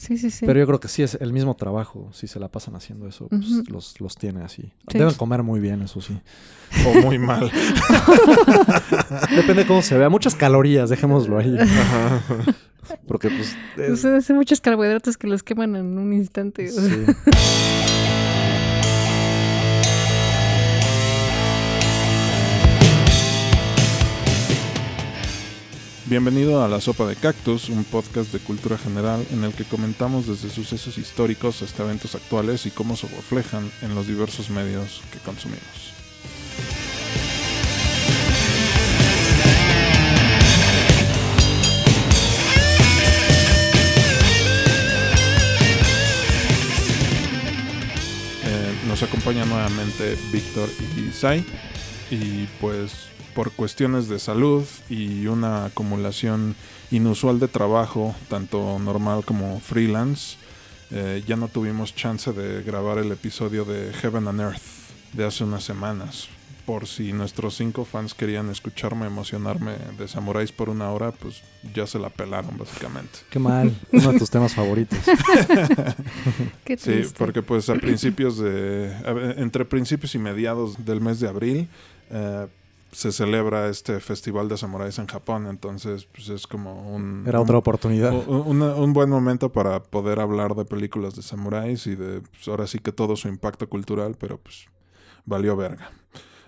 Sí, sí, sí. Pero yo creo que sí es el mismo trabajo. Si se la pasan haciendo eso, pues los, los tiene así. Sí. Deben comer muy bien, eso sí. O muy mal. Depende de cómo se vea. Muchas calorías, dejémoslo ahí. Ajá. Porque, pues. es- O sea, hace muchos carbohidratos que los queman en un instante. sí. Bienvenido a La Sopa de Cactus, un podcast de cultura general en el que comentamos desde sucesos históricos hasta eventos actuales y cómo se reflejan en los diversos medios que consumimos. Eh, nos acompaña nuevamente Víctor y Sai y pues por cuestiones de salud y una acumulación inusual de trabajo, tanto normal como freelance, eh, ya no tuvimos chance de grabar el episodio de Heaven and Earth de hace unas semanas. Por si nuestros cinco fans querían escucharme emocionarme de samuráis por una hora, pues ya se la pelaron básicamente. Qué mal. Uno de tus temas favoritos. Qué Sí, porque pues a principios de... entre principios y mediados del mes de abril eh, se celebra este festival de samuráis en Japón, entonces pues es como un... Era otra un, oportunidad. un- un buen momento para poder hablar de películas de samuráis y de pues, ahora sí que todo su impacto cultural, pero pues valió verga.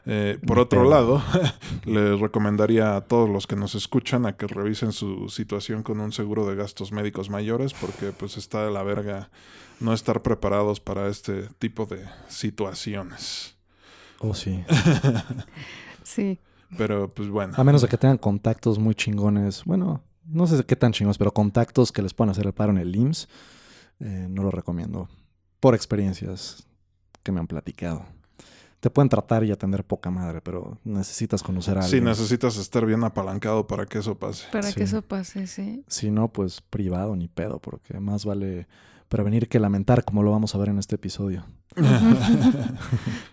Eh, por otro lado, les recomendaría a todos los que nos escuchan a que revisen su situación con un seguro de gastos médicos mayores porque pues está de la verga no estar preparados para este tipo de situaciones. Oh, sí. Sí. Pero pues bueno. A menos de que tengan contactos muy chingones. Bueno, no sé qué tan chingones, pero contactos que les puedan hacer el paro en el IMSS. eh, no lo recomiendo. Por experiencias que me han platicado. Te pueden tratar y atender poca madre, pero necesitas conocer a Sí, alguien. necesitas estar bien apalancado para que eso pase. Para Sí. que eso pase, sí. Si no, pues privado ni pedo, porque más vale prevenir que lamentar, como lo vamos a ver en este episodio.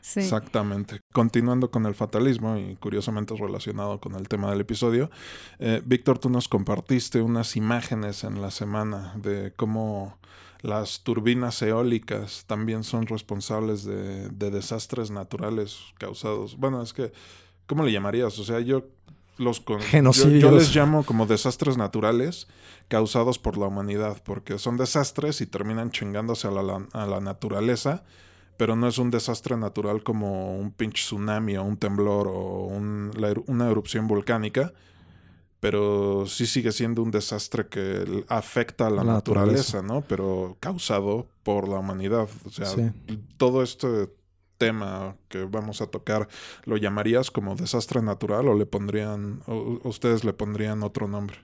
Sí. Exactamente. Continuando con el fatalismo y curiosamente relacionado con el tema del episodio, eh, Víctor, tú nos compartiste unas imágenes en la semana de cómo las turbinas eólicas también son responsables de, de desastres naturales causados. Bueno, es que, ¿cómo le llamarías? O sea, yo los con- yo- Yo, Genocidios. les llamo como desastres naturales causados por la humanidad, porque son desastres y terminan chingándose a la- a la naturaleza pero no es un desastre natural como un pinche tsunami o un temblor o un- la eru- una erupción volcánica, pero sí sigue siendo un desastre que afecta a la, La naturaleza, naturaleza. ¿no? Pero causado por la humanidad. O sea, Sí. todo este tema que vamos a tocar, ¿lo llamarías como desastre natural o le pondrían, o ustedes le pondrían otro nombre?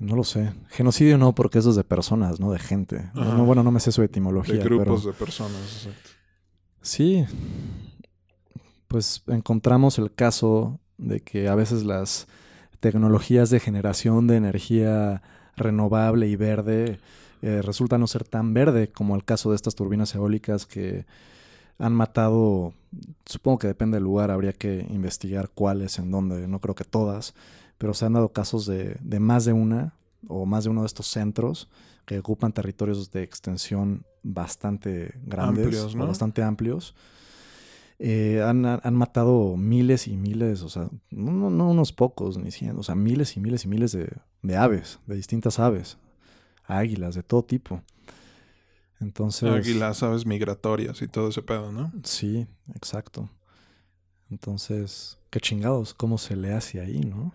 No lo sé. Genocidio no, porque eso es de personas, no de gente. Ajá. No, bueno, no me sé su etimología. De grupos pero... de personas, exacto. Sí. Pues encontramos el caso de que a veces las tecnologías de generación de energía renovable y verde eh, resultan no ser tan verde como el caso de estas turbinas eólicas que han matado, supongo que depende del lugar, habría que investigar cuáles, en dónde, no creo que todas, pero se han dado casos de, de más de una o más de uno de estos centros que ocupan territorios de extensión bastante grandes, Amplios, o ¿no? bastante amplios. Eh, han, han matado miles y miles, o sea, no, no- no unos pocos ni cien, o sea, miles y miles y miles de, de aves, de distintas aves, águilas, de todo tipo. Entonces, Águilas, aves migratorias y todo ese pedo, ¿no? Sí, exacto. Entonces, qué chingados, cómo se le hace ahí, ¿no?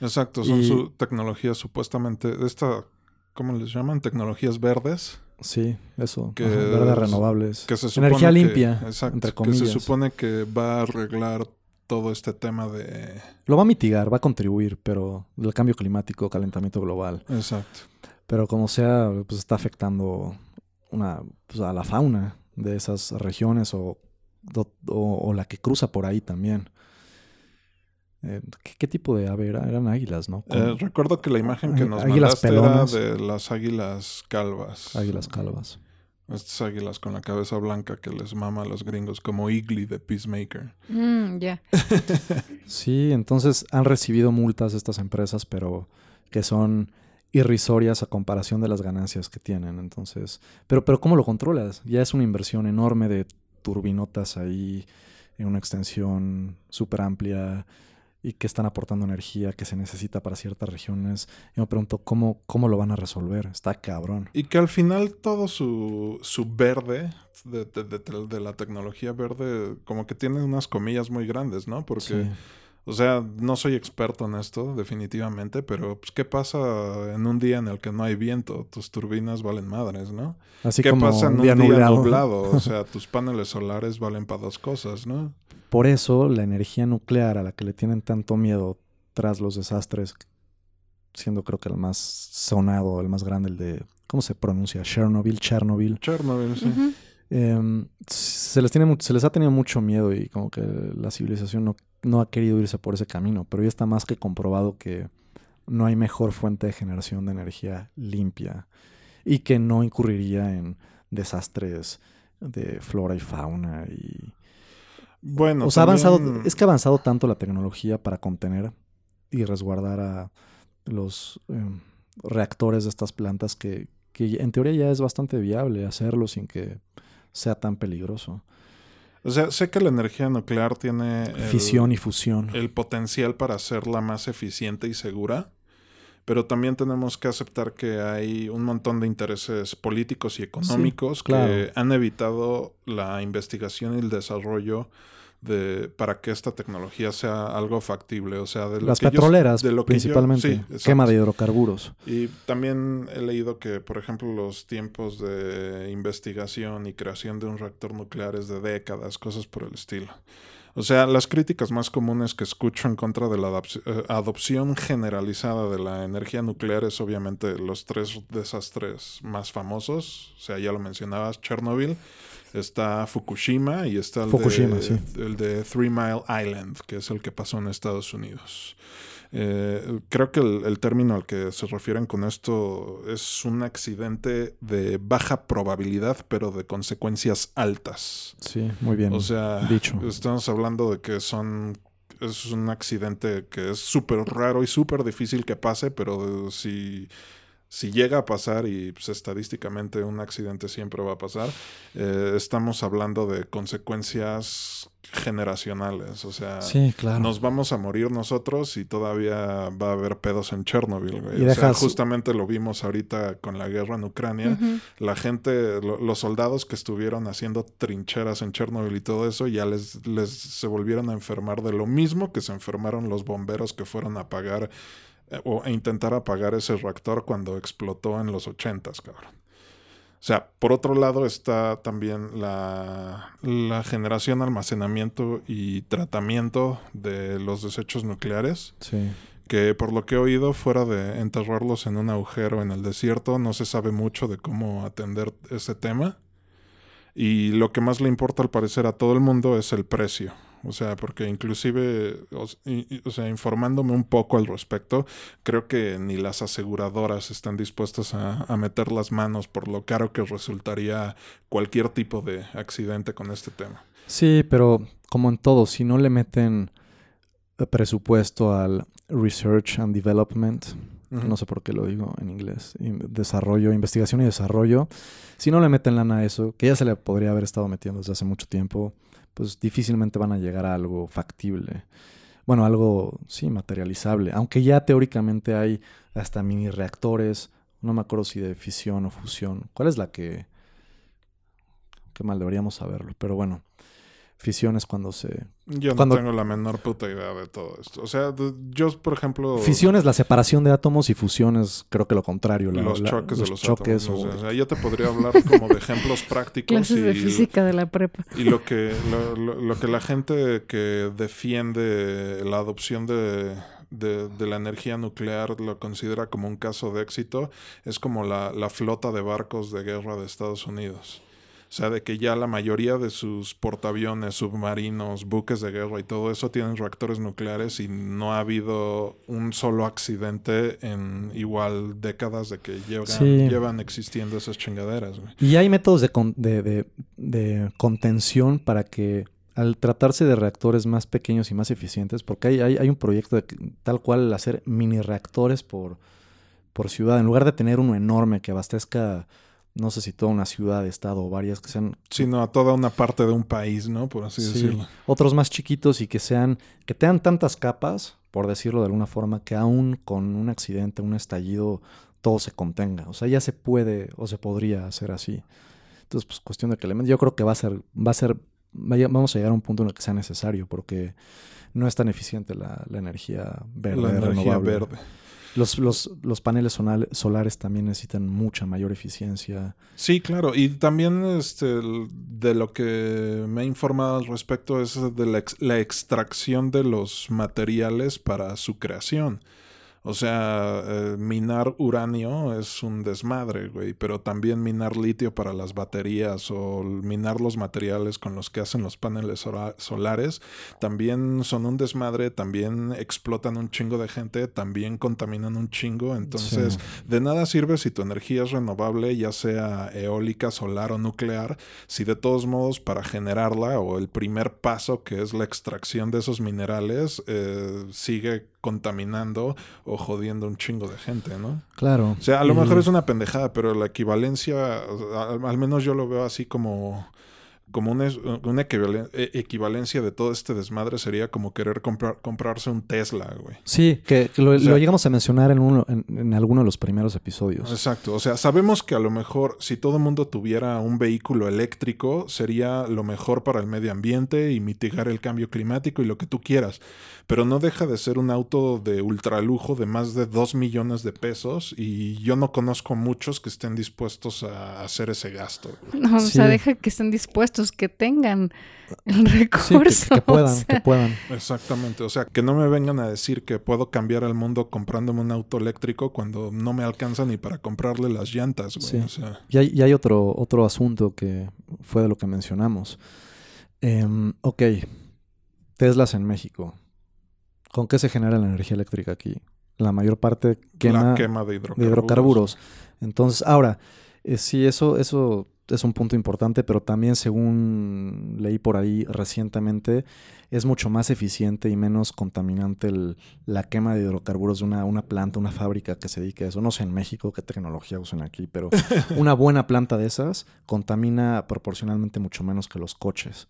Exacto, son Y- su tecnologías supuestamente, esta, ¿cómo les llaman? Tecnologías verdes. Sí, eso. Que verdes es- renovables. Que se supone Energía que- limpia, exacto, entre que comillas. se supone que va a arreglar todo este tema de... Lo va a mitigar, va a contribuir, pero el cambio climático, calentamiento global. Exacto. Pero como sea, pues está afectando una, pues, a la fauna de esas regiones o, o- o la que cruza por ahí también. Eh, ¿qué, qué tipo de ave era? Eran águilas, ¿no? Eh, recuerdo que la imagen que nos Águilas mandaste pelonas. era de las águilas calvas. águilas calvas. Estas águilas con la cabeza blanca que les mama a los gringos, como Igly de Peacemaker. Mm, ya. Sí, entonces han recibido multas estas empresas, pero que son irrisorias a comparación de las ganancias que tienen. Entonces, pero, pero ¿cómo lo controlas? Ya es una inversión enorme de turbinotas ahí en una extensión súper amplia y que están aportando energía que se necesita para ciertas regiones. Yo me pregunto cómo, cómo lo van a resolver. Está cabrón. Y que al final todo su, su verde de, de- de- de la tecnología verde como que tiene unas comillas muy grandes, ¿no? Porque, Sí. O sea, no soy experto en esto definitivamente, pero pues, ¿qué pasa en un día en el que no hay viento? Tus turbinas valen madres, ¿no? Así ¿Qué como pasa en un un día día nublado. O sea, tus paneles solares valen para dos cosas, ¿no? Por eso la energía nuclear a la que le tienen tanto miedo tras los desastres, siendo creo que el más sonado, el más grande, el de, ¿cómo se pronuncia? Chernobyl, Chernobyl. Chernobyl, sí. Em, se, les tiene, se les ha tenido mucho miedo y como que la civilización no, no ha querido irse por ese camino, pero ya está más que comprobado que no hay mejor fuente de generación de energía limpia y que no incurriría en desastres de flora y fauna y Bueno, o sea, ha avanzado, es que ha avanzado tanto la tecnología para contener y resguardar a los em, reactores de estas plantas que, que en teoría ya es bastante viable hacerlo sin que sea tan peligroso. O sea, sé que la energía nuclear tiene el, Fisión y fusión. el potencial para hacerla más eficiente y segura, pero también tenemos que aceptar que hay un montón de intereses políticos y económicos claro. que han evitado la investigación y el desarrollo de para que esta tecnología sea algo factible, o sea, de lo Las que yo- petroleras, de lo que yo- principalmente. sí, exacto. quema de hidrocarburos. Y también he leído que, por ejemplo, los tiempos de investigación y creación de un reactor nuclear es de décadas, cosas por el estilo. O sea, las críticas más comunes que escucho en contra de la eh, adopción generalizada de la energía nuclear es obviamente los tres desastres más famosos. O sea, ya lo mencionabas, Chernobyl, está Fukushima y está el, Fukushima, de, sí. el de Three Mile Island, que es el que pasó en Estados Unidos. Eh, creo que el, el término al que se refieren con esto es un accidente de baja probabilidad, pero de consecuencias altas. Sí, muy bien. O sea, dicho. estamos hablando de que son es un accidente que es súper raro y súper difícil que pase, pero si, si llega a pasar, y pues, estadísticamente un accidente siempre va a pasar, eh, estamos hablando de consecuencias generacionales. O sea, sí, claro. nos vamos a morir nosotros y todavía va a haber pedos en Chernobyl, güey. Y O sea, justamente lo vimos ahorita con la guerra en Ucrania la gente, lo- los soldados que estuvieron haciendo trincheras en Chernobyl y todo eso, ya les, les se volvieron a enfermar de lo mismo que se enfermaron los bomberos que fueron a apagar o a intentar apagar ese reactor cuando explotó en los ochentas, cabrón. O sea, por otro lado está también la, la generación, almacenamiento y tratamiento de los desechos nucleares Sí. que por lo que he oído, fuera de enterrarlos en un agujero en el desierto, no se sabe mucho de cómo atender ese tema. Y lo que más le importa al parecer a todo el mundo es el precio. O sea, porque inclusive, o, y- sea, informándome un poco al respecto, creo que ni las aseguradoras están dispuestas a, a meter las manos por lo caro que resultaría cualquier tipo de accidente con este tema. Sí, pero como en todo, si no le meten eh, presupuesto al research and development, no sé por qué lo digo en inglés, in- desarrollo, investigación y desarrollo, si no le meten lana a eso, que ya se le podría haber estado metiendo desde hace mucho tiempo, pues difícilmente van a llegar a algo factible. Bueno, algo, sí, materializable. Aunque ya teóricamente hay hasta mini reactores, no me acuerdo si de fisión o fusión. ¿Cuál es la que... Qué mal, deberíamos saberlo. Pero bueno, fisión es cuando se... Yo no Cuando- tengo la menor puta idea de todo esto. O sea, de- yo, por ejemplo... Fisión es la separación de átomos y fusión es creo que lo contrario. la- los la- choques de los choques átomos. o- O sea, yo te podría hablar como de ejemplos prácticos Clases de y, física de la prepa. y lo que lo, lo- lo que la gente que defiende la adopción de, de, de la energía nuclear lo considera como un caso de éxito es como la, la flota de barcos de guerra de Estados Unidos. O sea, de que ya la mayoría de sus portaaviones, submarinos, buques de guerra y todo eso tienen reactores nucleares y no ha habido un solo accidente en igual décadas de que llevan, Sí. llevan existiendo esas chingaderas. güey. Y hay métodos de, con- de- de- de contención para que al tratarse de reactores más pequeños y más eficientes, porque hay, hay, hay un proyecto de tal cual hacer mini reactores por, por ciudad, en lugar de tener uno enorme que abastezca, no sé si toda una ciudad, estado o varias que sean Sino a toda una parte de un país, ¿no? Por así Sí, decirlo. otros más chiquitos y que sean, que tengan tantas capas, por decirlo de alguna forma, que aún con un accidente, un estallido, todo se contenga. O sea, ya se puede o se podría hacer así. Entonces, pues cuestión de que le yo creo que va a ser, va a ser, vamos a llegar a un punto en el que sea necesario, porque no es tan eficiente la, la energía verde, la energía renovable. verde. Los, los, los paneles solares también necesitan mucha mayor eficiencia. Sí, claro. Y también este, de lo que me he informado al respecto es de la, ex- la extracción de los materiales para su creación. O sea, eh, minar uranio es un desmadre, güey, pero también minar litio para las baterías o minar los materiales con los que hacen los paneles solares también son un desmadre, también explotan un chingo de gente, también contaminan un chingo. Entonces, Sí. de nada sirve si tu energía es renovable, ya sea eólica, solar o nuclear, si de todos modos para generarla o el primer paso que es la extracción de esos minerales eh, sigue contaminando o jodiendo un chingo de gente, ¿no? Claro. O sea, a lo mejor es una pendejada, pero la equivalencia, al menos yo lo veo así como, como una, una equivalen- e- equivalencia de todo este desmadre sería como querer comprar, comprarse un Tesla, güey. Sí, que, lo, O sea- lo llegamos a mencionar en, uno, en, en alguno de los primeros episodios. Exacto, o sea, sabemos que a lo mejor si todo el mundo tuviera un vehículo eléctrico sería lo mejor para el medio ambiente y mitigar el cambio climático y lo que tú quieras, pero no deja de ser un auto de ultralujo de más de 2 millones de pesos y yo no conozco muchos que estén dispuestos a hacer ese gasto. güey. No, o sea, deja que estén dispuestos, que tengan el Sí, recurso. que, o puedan, sea, que puedan. Exactamente, o sea, que no me vengan a decir que puedo cambiar el mundo comprándome un auto eléctrico cuando no me alcanza ni para comprarle las llantas, güey. Sí. O sea, Y hay, y hay otro, otro asunto que fue de lo que mencionamos. Em, ok, Teslas en México. ¿Con qué se genera la energía eléctrica aquí? La mayor parte quema, la quema de hidrocarburos. de hidrocarburos. Entonces, ahora, eh, sí, eso, eso es un punto importante, pero también según leí por ahí recientemente, es mucho más eficiente y menos contaminante el- la quema de hidrocarburos de una, una planta, una fábrica que se dedique a eso. No sé en México qué tecnología usan aquí, pero una buena planta de esas contamina proporcionalmente mucho menos que los coches.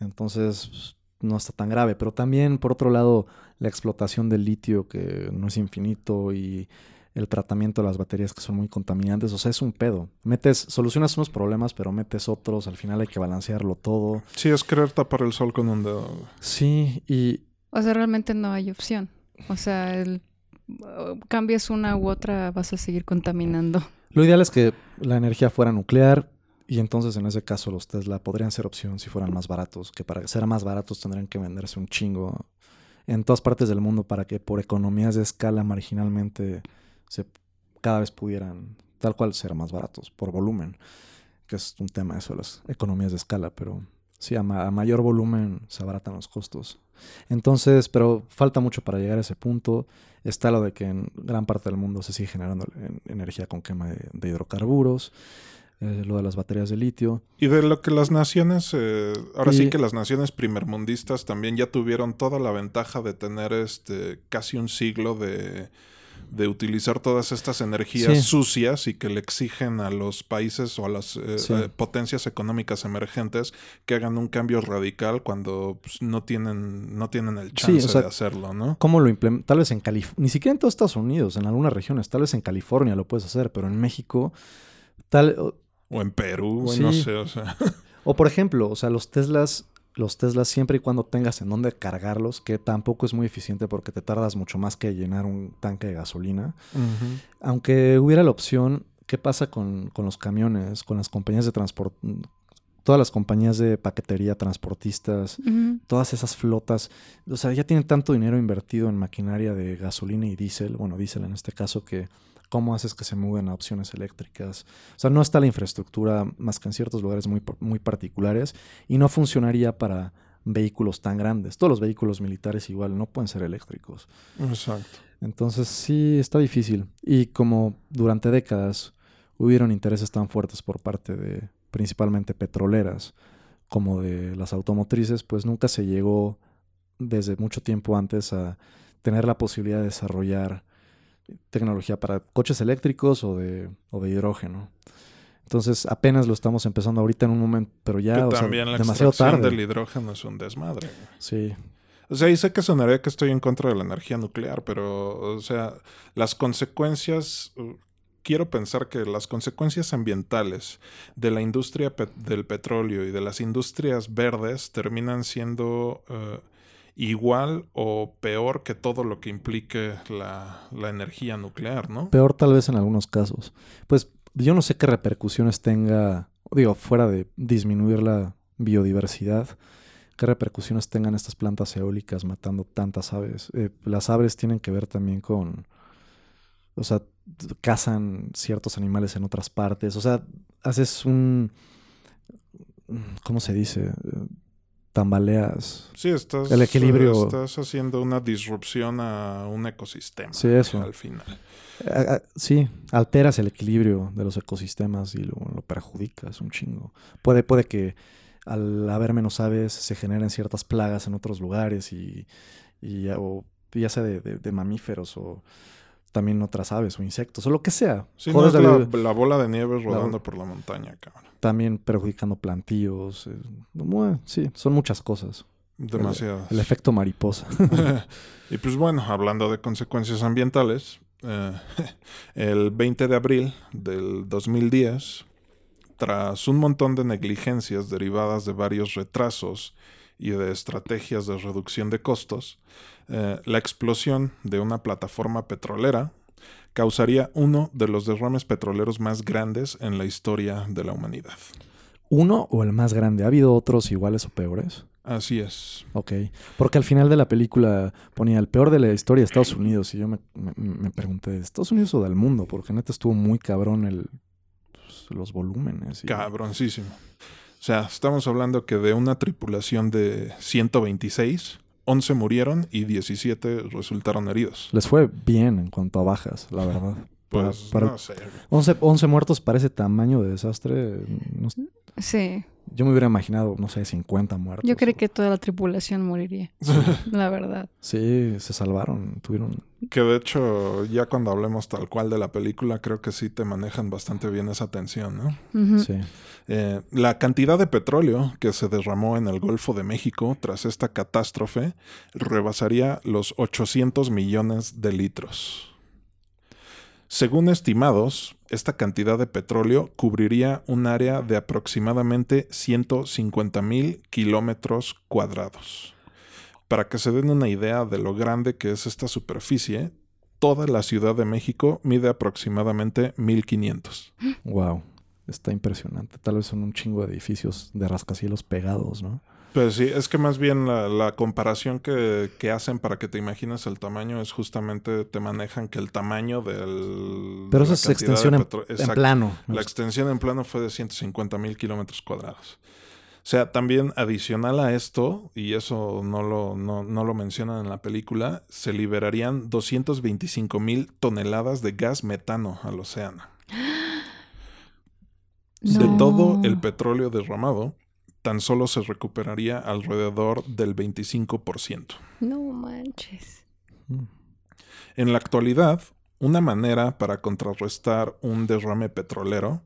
Entonces, no está tan grave. Pero también, por otro lado, la explotación del litio, que no es infinito, y el tratamiento de las baterías que son muy contaminantes. O sea, es un pedo. Metes, solucionas unos problemas, pero metes otros. Al final hay que balancearlo todo. Sí, es querer tapar el sol con un dedo. Sí, y O sea, realmente no hay opción. O sea, el, uh, cambias una u otra, vas a seguir contaminando. lo ideal es que la energía fuera nuclear. Y entonces en ese caso los Tesla podrían ser opción si fueran más baratos, que para ser más baratos tendrían que venderse un chingo en todas partes del mundo para que por economías de escala marginalmente se cada vez pudieran tal cual ser más baratos por volumen, que es un tema eso, las economías de escala, pero sí, a, ma- a mayor volumen se abaratan los costos. Entonces, pero falta mucho para llegar a ese punto. Está lo de que en gran parte del mundo se sigue generando en- energía con quema de, de hidrocarburos, eh, lo de las baterías de litio. Y de lo que las naciones, eh, ahora Y- sí que las naciones primermundistas también ya tuvieron toda la ventaja de tener este casi un siglo de, de utilizar todas estas energías Sí. sucias y que le exigen a los países o a las eh, Sí. eh, potencias económicas emergentes que hagan un cambio radical cuando pues, no tienen no tienen el Sí, chance o sea, de hacerlo, ¿no? ¿Cómo lo implementan? Tal vez en California, ni siquiera en todos Estados Unidos, en algunas regiones, tal vez en California lo puedes hacer, pero en México, tal, o- en Perú, no sé, o sea. o por ejemplo, o sea, los Teslas, los Teslas siempre y cuando tengas en dónde cargarlos, que tampoco es muy eficiente porque te tardas mucho más que llenar un tanque de gasolina. Aunque hubiera la opción, ¿qué pasa con, con los camiones, con las compañías de transporte? Todas las compañías de paquetería, transportistas, todas esas flotas, o sea, ya tienen tanto dinero invertido en maquinaria de gasolina y diésel, bueno, diésel en este caso, que cómo haces que se muevan a opciones eléctricas. O sea, no está la infraestructura más que en ciertos lugares muy, muy particulares y no funcionaría para vehículos tan grandes. Todos los vehículos militares igual no pueden ser eléctricos. Exacto. Entonces sí, está difícil. Y como durante décadas hubieron intereses tan fuertes por parte de principalmente petroleras como de las automotrices, pues nunca se llegó desde mucho tiempo antes a tener la posibilidad de desarrollar tecnología para coches eléctricos o de, o de hidrógeno. Entonces apenas lo estamos empezando ahorita en un momento, pero ya Que o sea, también la demasiado tarde. del hidrógeno es un desmadre. Sí, O sea, y sé que sonaría que estoy en contra de la energía nuclear, pero, o sea, las consecuencias, uh, quiero pensar que las consecuencias ambientales de la industria pe- del petróleo y de las industrias verdes terminan siendo eh, igual o peor que todo lo que implique la, la energía nuclear, ¿no? peor tal vez en algunos casos. Pues yo no sé qué repercusiones tenga, digo, fuera de disminuir la biodiversidad, qué repercusiones tengan estas plantas eólicas matando tantas aves. Eh, las aves tienen que ver también con, o sea, cazan ciertos animales en otras partes, o sea, haces un, ¿cómo se dice? Tambaleas. Sí, estás, El equilibrio. estás haciendo una disrupción a un ecosistema. Sí, eso. Al final. A- a- sí, alteras el equilibrio de los ecosistemas y lo, lo perjudicas un chingo. Puede, puede que al haber menos aves se generen ciertas plagas en otros lugares y, o ya sea de, de- de mamíferos o también otras aves o insectos o lo que sea. Sí, no Jodes es la bola de nieve rodando por la montaña, cabrón. también perjudicando plantíos. eh, sí, son muchas cosas. Demasiado. El efecto mariposa. y pues bueno, hablando de consecuencias ambientales, eh, el 20 de abril del 2010, tras un montón de negligencias derivadas de varios retrasos y de estrategias de reducción de costos, eh, la explosión de una plataforma petrolera causaría uno de los derrames petroleros más grandes en la historia de la humanidad. ¿Uno o el más grande? ¿Ha habido otros iguales o peores? Así es. Ok. Porque al final de la película ponía el peor de la historia de Estados Unidos. Y yo me, me- me pregunté, ¿de Estados Unidos o del mundo? Porque neta estuvo muy cabrón el, pues, los volúmenes. y- Cabroncísimo. O sea, estamos hablando que de una tripulación de 126, 11 murieron y 17 resultaron heridos. Les fue bien en cuanto a bajas, la verdad. Para- Pues para- no sé. 11, 11 muertos para ese tamaño de desastre. no sé, Sí. Yo me hubiera imaginado, no sé, 50 muertos. Yo creí que toda la tripulación moriría. La verdad. Sí, se salvaron. Tuvieron. Que de hecho, ya cuando hablemos tal cual de la película, creo que sí te manejan bastante bien esa tensión, ¿no? Sí. Eh, la cantidad de petróleo que se derramó en el Golfo de México tras esta catástrofe rebasaría los 800 millones de litros. Según estimados, esta cantidad de petróleo cubriría un área de aproximadamente 150 mil kilómetros cuadrados. Para que se den una idea de lo grande que es esta superficie, toda la Ciudad de México mide aproximadamente 1500. Wow. Está impresionante. Tal vez son un chingo de edificios de rascacielos pegados, ¿no? Pues sí, es que más bien la, la comparación que, que hacen para que te imagines el tamaño es justamente te manejan que el tamaño del... Pero esa es extensión en, plano. La extensión en plano fue de 150 mil kilómetros cuadrados. O sea, también adicional a esto, y eso no lo, no, no lo mencionan en la película, se liberarían 225 mil toneladas de gas metano al océano. De todo el petróleo derramado, tan solo se recuperaría alrededor del 25%. No manches. Mm. En la actualidad, una manera para contrarrestar un derrame petrolero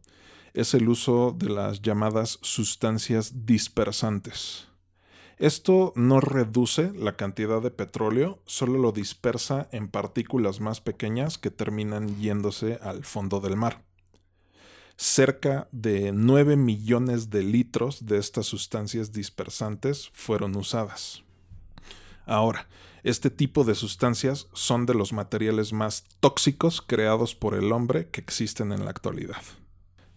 es el uso de las llamadas sustancias dispersantes. Esto no reduce la cantidad de petróleo, solo lo dispersa en partículas más pequeñas que terminan yéndose al fondo del mar. Cerca de 9 millones de litros de estas sustancias dispersantes fueron usadas. Ahora, este tipo de sustancias son de los materiales más tóxicos creados por el hombre que existen en la actualidad.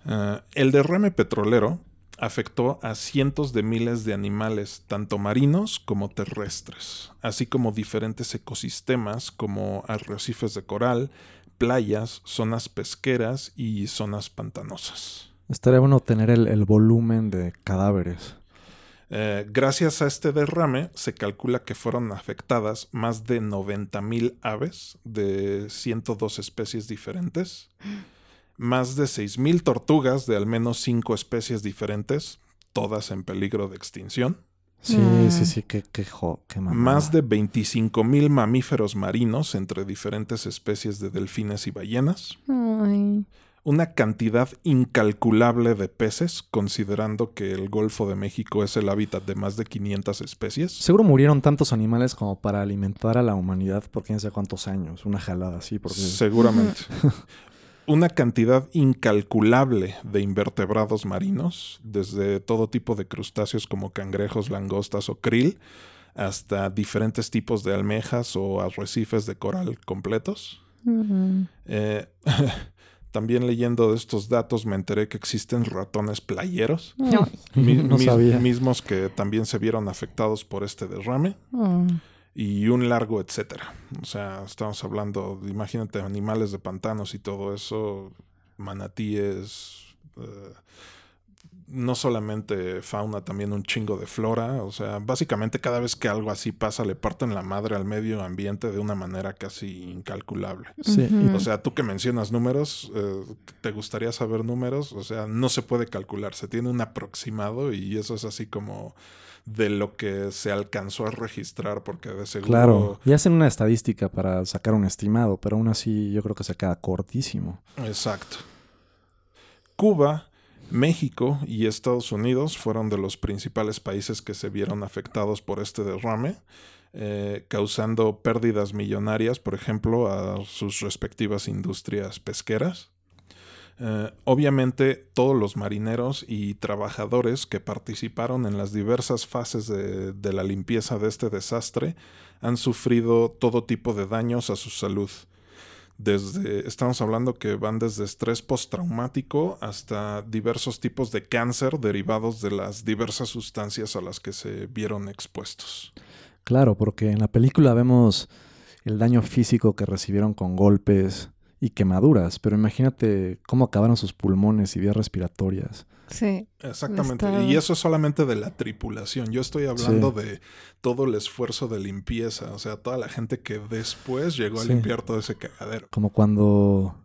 Eh, el derrame petrolero afectó a cientos de miles de animales, tanto marinos como terrestres, así como diferentes ecosistemas como arrecifes de coral, playas, zonas pesqueras y zonas pantanosas. Estaría bueno tener el, el volumen de cadáveres. Eh, gracias a este derrame se calcula que fueron afectadas más de 90.000 aves de 102 especies diferentes, más de 6.000 tortugas de al menos 5 especies diferentes, todas en peligro de extinción, Sí, Mm. sí, sí, qué, qué, jo, qué mamada. Más de 25 mil mamíferos marinos entre diferentes especies de delfines y ballenas. Ay. Una cantidad incalculable de peces, considerando que el Golfo de México es el hábitat de más de 500 especies. Seguro murieron tantos animales como para alimentar a la humanidad por quién sabe cuántos años. Una jalada así, porque... Seguramente. Una cantidad incalculable de invertebrados marinos, desde todo tipo de crustáceos como cangrejos, langostas o krill, hasta diferentes tipos de almejas o arrecifes de coral completos. Mm. Eh, también leyendo de estos datos me enteré que existen ratones playeros, No. mi- no mis- sabía. mismos que también se vieron afectados por este derrame Oh. Y un largo etcétera. O sea, estamos hablando, imagínate, animales de pantanos y todo eso, manatíes, eh, no solamente fauna, también un chingo de flora. O sea, básicamente cada vez que algo así pasa, le parten la madre al medio ambiente de una manera casi incalculable. Sí. O sea, tú que mencionas números, eh, ¿te gustaría saber números? O sea, no se puede calcular, se tiene un aproximado y eso es así como de lo que se alcanzó a registrar, porque de seguro... Claro, y hacen una estadística para sacar un estimado, pero aún así yo creo que se queda cortísimo. Exacto. Cuba, México y Estados Unidos fueron de los principales países que se vieron afectados por este derrame, eh, causando pérdidas millonarias, por ejemplo, a sus respectivas industrias pesqueras. Eh, obviamente todos los marineros y trabajadores que participaron en las diversas fases de, de la limpieza de este desastre han sufrido todo tipo de daños a su salud. Desde, estamos hablando que van desde estrés postraumático hasta diversos tipos de cáncer derivados de las diversas sustancias a las que se vieron expuestos. Claro, porque en la película vemos el daño físico que recibieron con golpes y quemaduras, pero imagínate cómo acabaron sus pulmones y vías respiratorias. Sí. Exactamente. Está- Y eso es solamente de la tripulación. Yo estoy hablando de todo el esfuerzo de limpieza. O sea, toda la gente que después llegó a Sí. limpiar todo ese cagadero. Como cuando...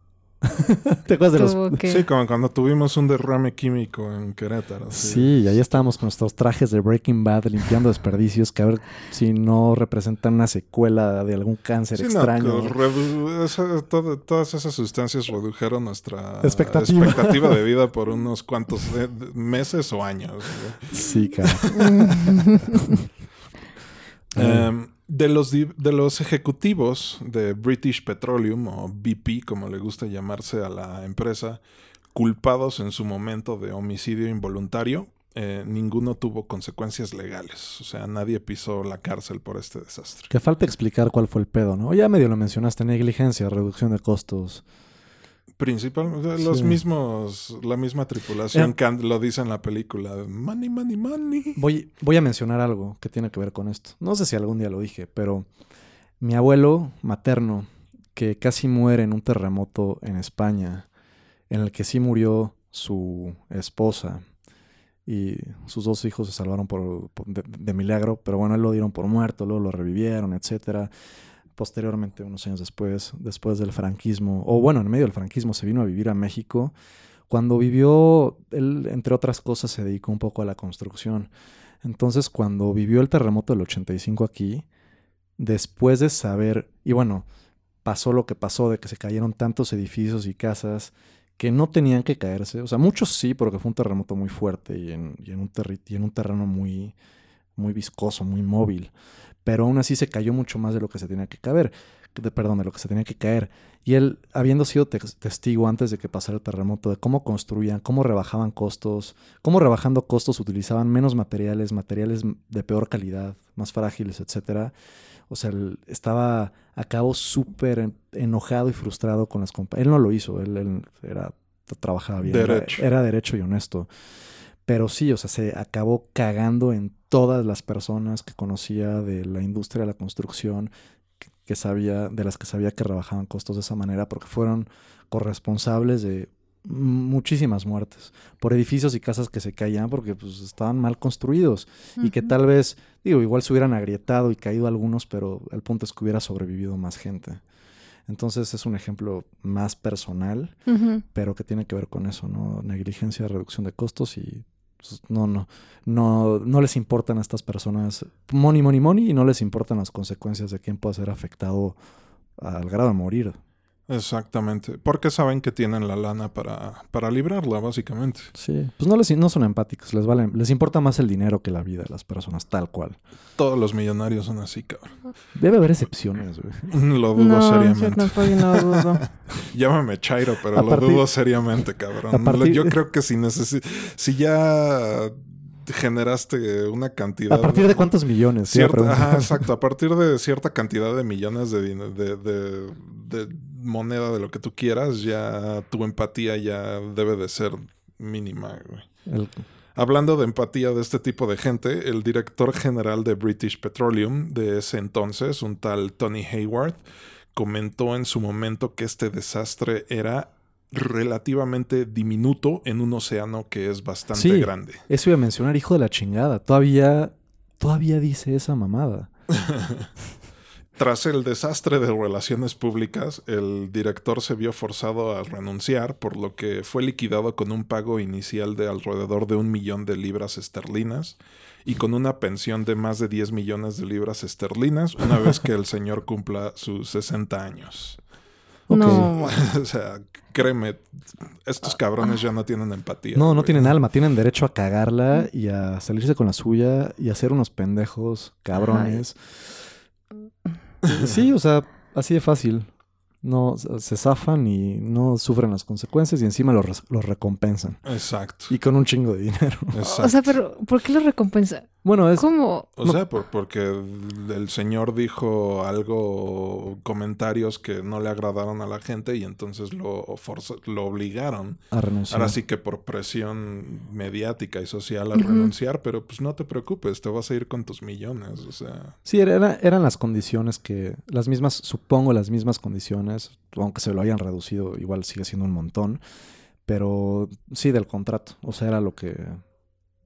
¿Te acuerdas de los... Que- Sí, como cuando tuvimos un derrame químico en Querétaro. Sí, y ahí estábamos con nuestros trajes de Breaking Bad limpiando desperdicios que a ver si no representan una secuela de algún cáncer Sí, extraño. que redu- esa- todo- todas esas sustancias redujeron nuestra Expectativa. expectativa de vida por unos cuantos de- de- meses o años. Sí, cara. Em, de, los, de los ejecutivos de British Petroleum o BP, como le gusta llamarse a la empresa, culpados en su momento de homicidio involuntario, eh, ninguno tuvo consecuencias legales. O sea, nadie pisó la cárcel por este desastre. Que falta explicar cuál fue el pedo, ¿no? Ya medio lo mencionaste, negligencia, reducción de costos. Principalmente los Sí. mismos, la misma tripulación Eh. que lo dice en la película. Money, money, money. Voy, voy a mencionar algo que tiene que ver con esto. No sé si algún día lo dije, pero mi abuelo materno, que casi muere en un terremoto en España, en el que sí murió su esposa y sus dos hijos se salvaron por, por- de, de milagro, pero bueno, él lo dieron por muerto, luego lo revivieron, etcétera. Posteriormente, unos años después, después del franquismo, o bueno, en medio del franquismo, se vino a vivir a México. Cuando vivió, él, entre otras cosas, se dedicó un poco a la construcción. Entonces, cuando vivió el terremoto del 85 aquí, después de saber, y bueno, pasó lo que pasó, de que se cayeron tantos edificios y casas que no tenían que caerse. O sea, muchos sí, porque fue un terremoto muy fuerte y en, un, y en un terreno muy, muy viscoso, muy móvil. Pero aún así se cayó mucho más de lo que se tenía que caer. De, perdón, de lo que se tenía que caer. Y él, habiendo sido testigo antes de que pasara el terremoto de cómo construían, cómo rebajaban costos, cómo rebajando costos utilizaban menos materiales, materiales de peor calidad, más frágiles, etcétera. O sea, él estaba a cabo súper en- enojado y frustrado con las compañías. Él no lo hizo, él, él era, trabajaba bien, era- Derecho. Era, derecho y honesto. Pero sí, o sea, se acabó cagando en todas las personas que conocía de la industria de la construcción, que, sabía, de las que sabía que rebajaban costos de esa manera, porque fueron corresponsables de muchísimas muertes por edificios y casas que se caían porque pues estaban mal construidos y que tal vez, digo, igual se hubieran agrietado y caído algunos, pero el punto es que hubiera sobrevivido más gente. Entonces es un ejemplo más personal, pero que tiene que ver con eso, ¿no? Negligencia, reducción de costos y no, no, no, no les importan a estas personas money, money, money y no les importan las consecuencias de quién pueda ser afectado al grado de morir. Exactamente, porque saben que tienen la lana para, para librarla, básicamente. Sí, pues no les no son empáticos, les vale, les importa más el dinero que la vida de las personas, tal cual. Todos los millonarios son así, cabrón. Debe haber excepciones, güey. lo dudo no, seriamente. No, no dudo. Llámame Chairo, pero A lo partir- dudo seriamente, cabrón. A partir- Yo creo que si necesi- si ya generaste una cantidad ¿A partir de cuántos millones? Cierta- ajá, exacto. A partir de cierta cantidad de millones de, de- de moneda de lo que tú quieras, ya tu empatía ya debe de ser mínima, güey. El- Hablando de empatía de este tipo de gente, el director general de British Petroleum de ese entonces, un tal Tony Hayward, comentó en su momento que este desastre era relativamente diminuto en un océano que es bastante Sí. grande. Eso iba a mencionar, hijo de la chingada. Todavía, todavía dice esa mamada. Tras el desastre de relaciones públicas, el director se vio forzado a renunciar, por lo que fue liquidado con un pago inicial de alrededor de un millón de libras esterlinas y con una pensión de más de 10 millones de libras esterlinas una vez que el señor cumpla sus 60 años. Ok. No, o sea, créeme, estos cabrones ya no tienen empatía. No, no güey. tienen alma, tienen derecho a cagarla y a salirse con la suya y a ser unos pendejos, cabrones. Sí, o sea, así de fácil. No, se zafan y no sufren las consecuencias y encima los, los recompensan. Exacto. Y con un chingo de dinero. exacto. o sea, pero ¿por qué lo recompensa? Bueno, es... ¿Cómo? O sea, por- porque el señor dijo algo, comentarios que no le agradaron a la gente y entonces lo, forza- lo obligaron. A renunciar. Ahora sí que por presión mediática y social a renunciar, pero pues no te preocupes, te vas a ir con tus millones. O sea, Sí, era- eran las condiciones que, las mismas, supongo las mismas condiciones, aunque se lo hayan reducido, igual sigue siendo un montón, pero sí del contrato, o sea, era lo que,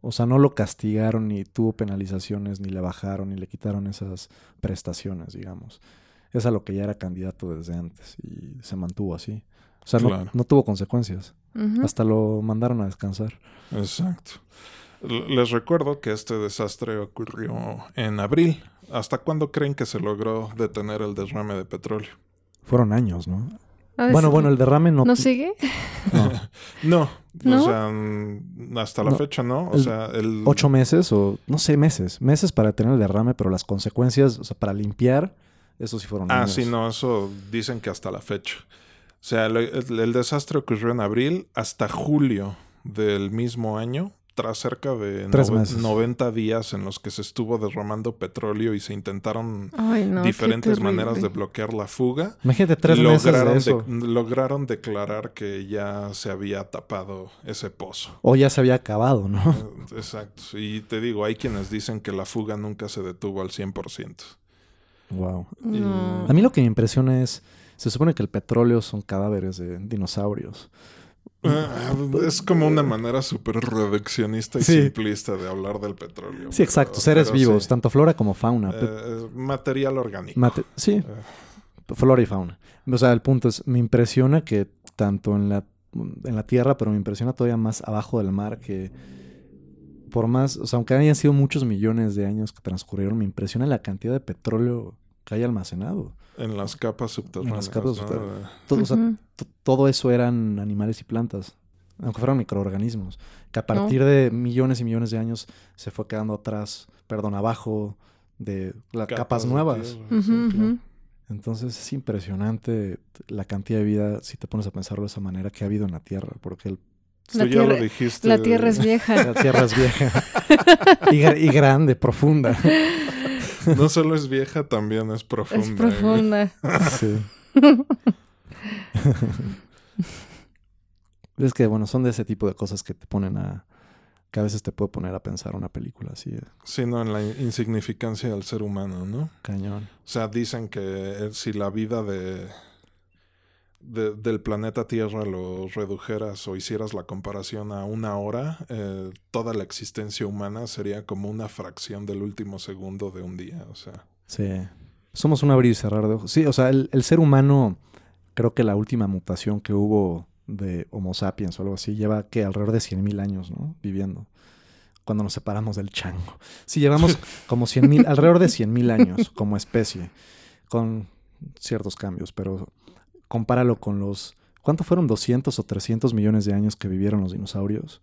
o sea, no lo castigaron ni tuvo penalizaciones, ni le bajaron, ni le quitaron esas prestaciones, digamos. Es a lo que ya era candidato desde antes y se mantuvo así. O sea, no- Claro. no, tuvo consecuencias, hasta lo mandaron a descansar. exacto. Les recuerdo que este desastre ocurrió en abril. ¿Hasta cuándo creen que se logró detener el derrame de petróleo? Fueron años, ¿no? A ver, Bueno, sí. bueno, el derrame no... ¿No sigue? no. No, ¿No? o sea, mm, hasta la No. fecha no. O El- sea, el... ocho meses o no sé, meses. Meses para tener el derrame, pero las consecuencias, o sea, para limpiar, eso sí fueron Ah, años. sí, no, eso dicen que hasta la fecha. O sea, el, el- el desastre ocurrió en abril hasta julio del mismo año, tras cerca de Tres nove- meses. 90 días en los que se estuvo derramando petróleo y se intentaron Ay, no. qué diferentes maneras de bloquear la fuga. Imagínate tres meses lograron, de eso. de- lograron declarar que ya se había tapado ese pozo. O ya se había acabado, ¿no? Eh, Exacto. Y te digo, hay quienes dicen que la fuga nunca se detuvo al 100%. wow. No. A mí lo que me impresiona es, se supone que el petróleo son cadáveres de dinosaurios. Ah, Es como una manera súper reduccionista y Sí. simplista de hablar del petróleo. Sí, exacto, seres vivos, sí. tanto flora como fauna. Eh, material orgánico. mate- sí, Eh, flora y fauna. O sea, el punto es, me impresiona que tanto en la, en la tierra, pero me impresiona todavía más abajo del mar que por más, o sea, aunque hayan sido muchos millones de años que transcurrieron, me impresiona la cantidad de petróleo que hay almacenado. en las capas subterráneas. capas ¿no? subterráneas. Todo, o sea, Ujú. t- todo eso eran animales y plantas, aunque fueran microorganismos, que a No. partir de millones y millones de años se fue quedando atrás, perdón, abajo de las capas, nuevas. tierra, Ujú, sí, claro. ujú. Entonces es impresionante la cantidad de vida, si te pones a pensarlo de esa manera, que ha habido en la Tierra, porque el- La Tú ya lo tierra- dijiste. La tierra es vieja. la Tierra es vieja y, y grande, profunda. No solo es vieja, también es profunda. es güey. profunda. Sí. es que, bueno, son de ese tipo de cosas que te ponen a... que a veces te puede poner a pensar una película así Sí, no, en la insignificancia del ser humano, ¿no? cañón. O sea, dicen que eh, si la vida de, de- del planeta Tierra lo redujeras o hicieras la comparación a una hora, eh, toda la existencia humana sería como una fracción del último segundo de un día. O sea, Sí. Somos un abrir y cerrar de ojos. Sí, o sea, el, el ser humano, creo que la última mutación que hubo de Homo sapiens o algo así, lleva que alrededor de 100.000 años, ¿no? Viviendo. cuando nos separamos del chango. Sí, llevamos como 100 mil, alrededor de 100 mil años como especie, con ciertos cambios, pero compáralo con los... ¿Cuánto fueron 200 o 300 millones de años que vivieron los dinosaurios?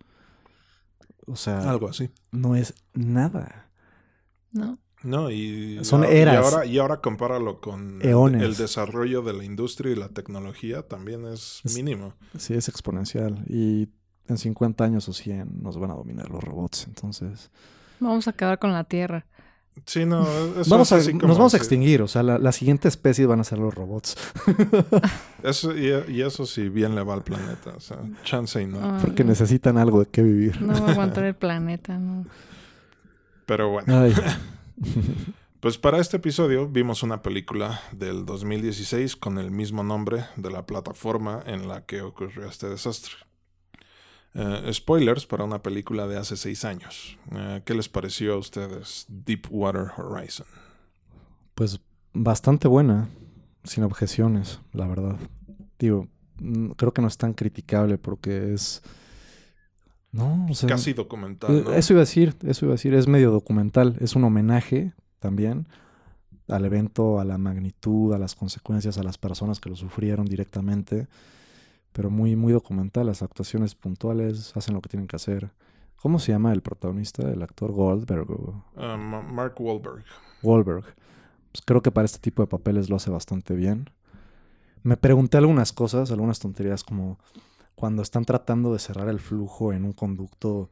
O sea, Algo así. no es nada. ¿No? No, y, Son y eras. ahora, y ahora compáralo con el- Eones. el desarrollo de la industria y la tecnología también es Es- mínimo. Sí, es exponencial. Y en 50 años o 100 nos van a dominar los robots. Entonces, Vamos a acabar con la Tierra. Sí, no, eso vamos es a, así como nos vamos a extinguir. O sea, la, la siguiente especie van a ser los robots. Eso, y, y eso sí bien le va al planeta. O sea, chance y no. Ay, Porque necesitan algo de qué vivir. No va a aguantar el planeta, no. Pero bueno, Ay. pues para este episodio vimos una película del 2016 con el mismo nombre de la plataforma en la que ocurrió este desastre. Eh, spoilers para una película de hace seis años. Eh, ¿Qué les pareció a ustedes Deepwater Horizon? Pues bastante buena, sin objeciones, la verdad. Digo, mm, creo que no es tan criticable porque es... No, o sea... Casi documental, eh, ¿no? Eso iba a decir, eso iba a decir, es medio documental, es un homenaje también al evento, a la magnitud, a las consecuencias, a las personas que lo sufrieron directamente, pero muy, muy documental, las actuaciones puntuales hacen lo que tienen que hacer. ¿Cómo se llama el protagonista, el actor Goldberg Ah, Ma- Mark Wahlberg. Wahlberg? Pues creo que para este tipo de papeles lo hace bastante bien. Me pregunté algunas cosas, algunas tonterías como cuando están tratando de cerrar el flujo en un conducto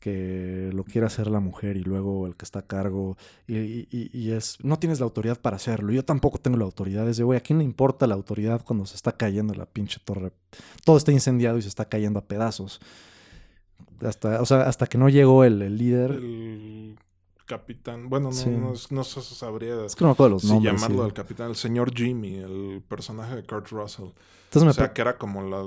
que lo quiere hacer la mujer y luego el que está a cargo y, y- es no tienes la autoridad para hacerlo. Yo tampoco tengo la autoridad. Es de güey a quién le importa la autoridad cuando se está cayendo la pinche torre todo está incendiado y se está cayendo a pedazos hasta o sea hasta que no llegó el, el líder capitán. Bueno, no, Sí. no, no se sabría es que no los si nombres llamarlo sí. al capitán. El señor Jimmy, el personaje de Kurt Russell. entonces O sea, que era como la,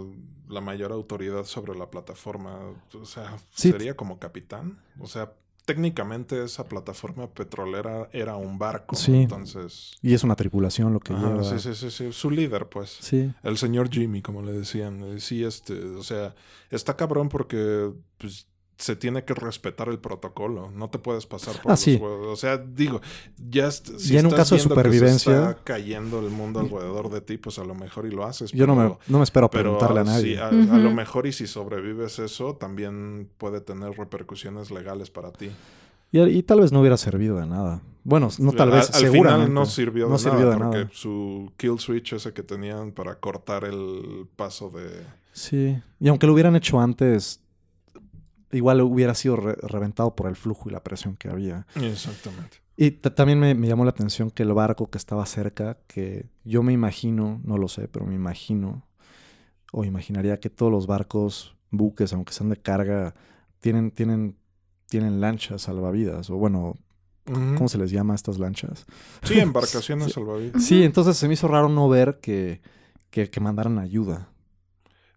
la mayor autoridad sobre la plataforma. O sea, Sí. sería como capitán. O sea, técnicamente esa plataforma petrolera era un barco. Sí. Entonces. y es una tripulación lo que Ajá, lleva sí, sí, sí, sí. Su líder, pues. Sí. El señor Jimmy, como le decían. Eh, Sí, este, o sea, está cabrón porque pues, se tiene que respetar el protocolo. No te puedes pasar por Ah, los sí. huevos. O sea, digo, ya, si Ya en un caso de viendo que se supervivencia- está cayendo el mundo alrededor de ti, pues a lo mejor y lo haces. yo no me, no me espero pero preguntarle a sí, nadie a, lo mejor y si sobrevives eso, también puede tener repercusiones legales para ti. y, y tal vez no hubiera servido de nada bueno no tal vez al seguramente final no sirvió de No nada sirvió de porque nada. su kill switch ese que tenían para cortar el paso de Sí, y aunque lo hubieran hecho antes, igual hubiera sido re- reventado por el flujo y la presión que había. exactamente. Y ta- también me, me llamó la atención que el barco que estaba cerca, que yo me imagino, no lo sé, pero me imagino, o imaginaría que todos los barcos, buques, aunque sean de carga, tienen, tienen, tienen lanchas salvavidas, o bueno. ¿cómo se les llama a estas lanchas? Sí, embarcaciones Sí. salvavidas. Sí, entonces se me hizo raro no ver que, que, que mandaran ayuda.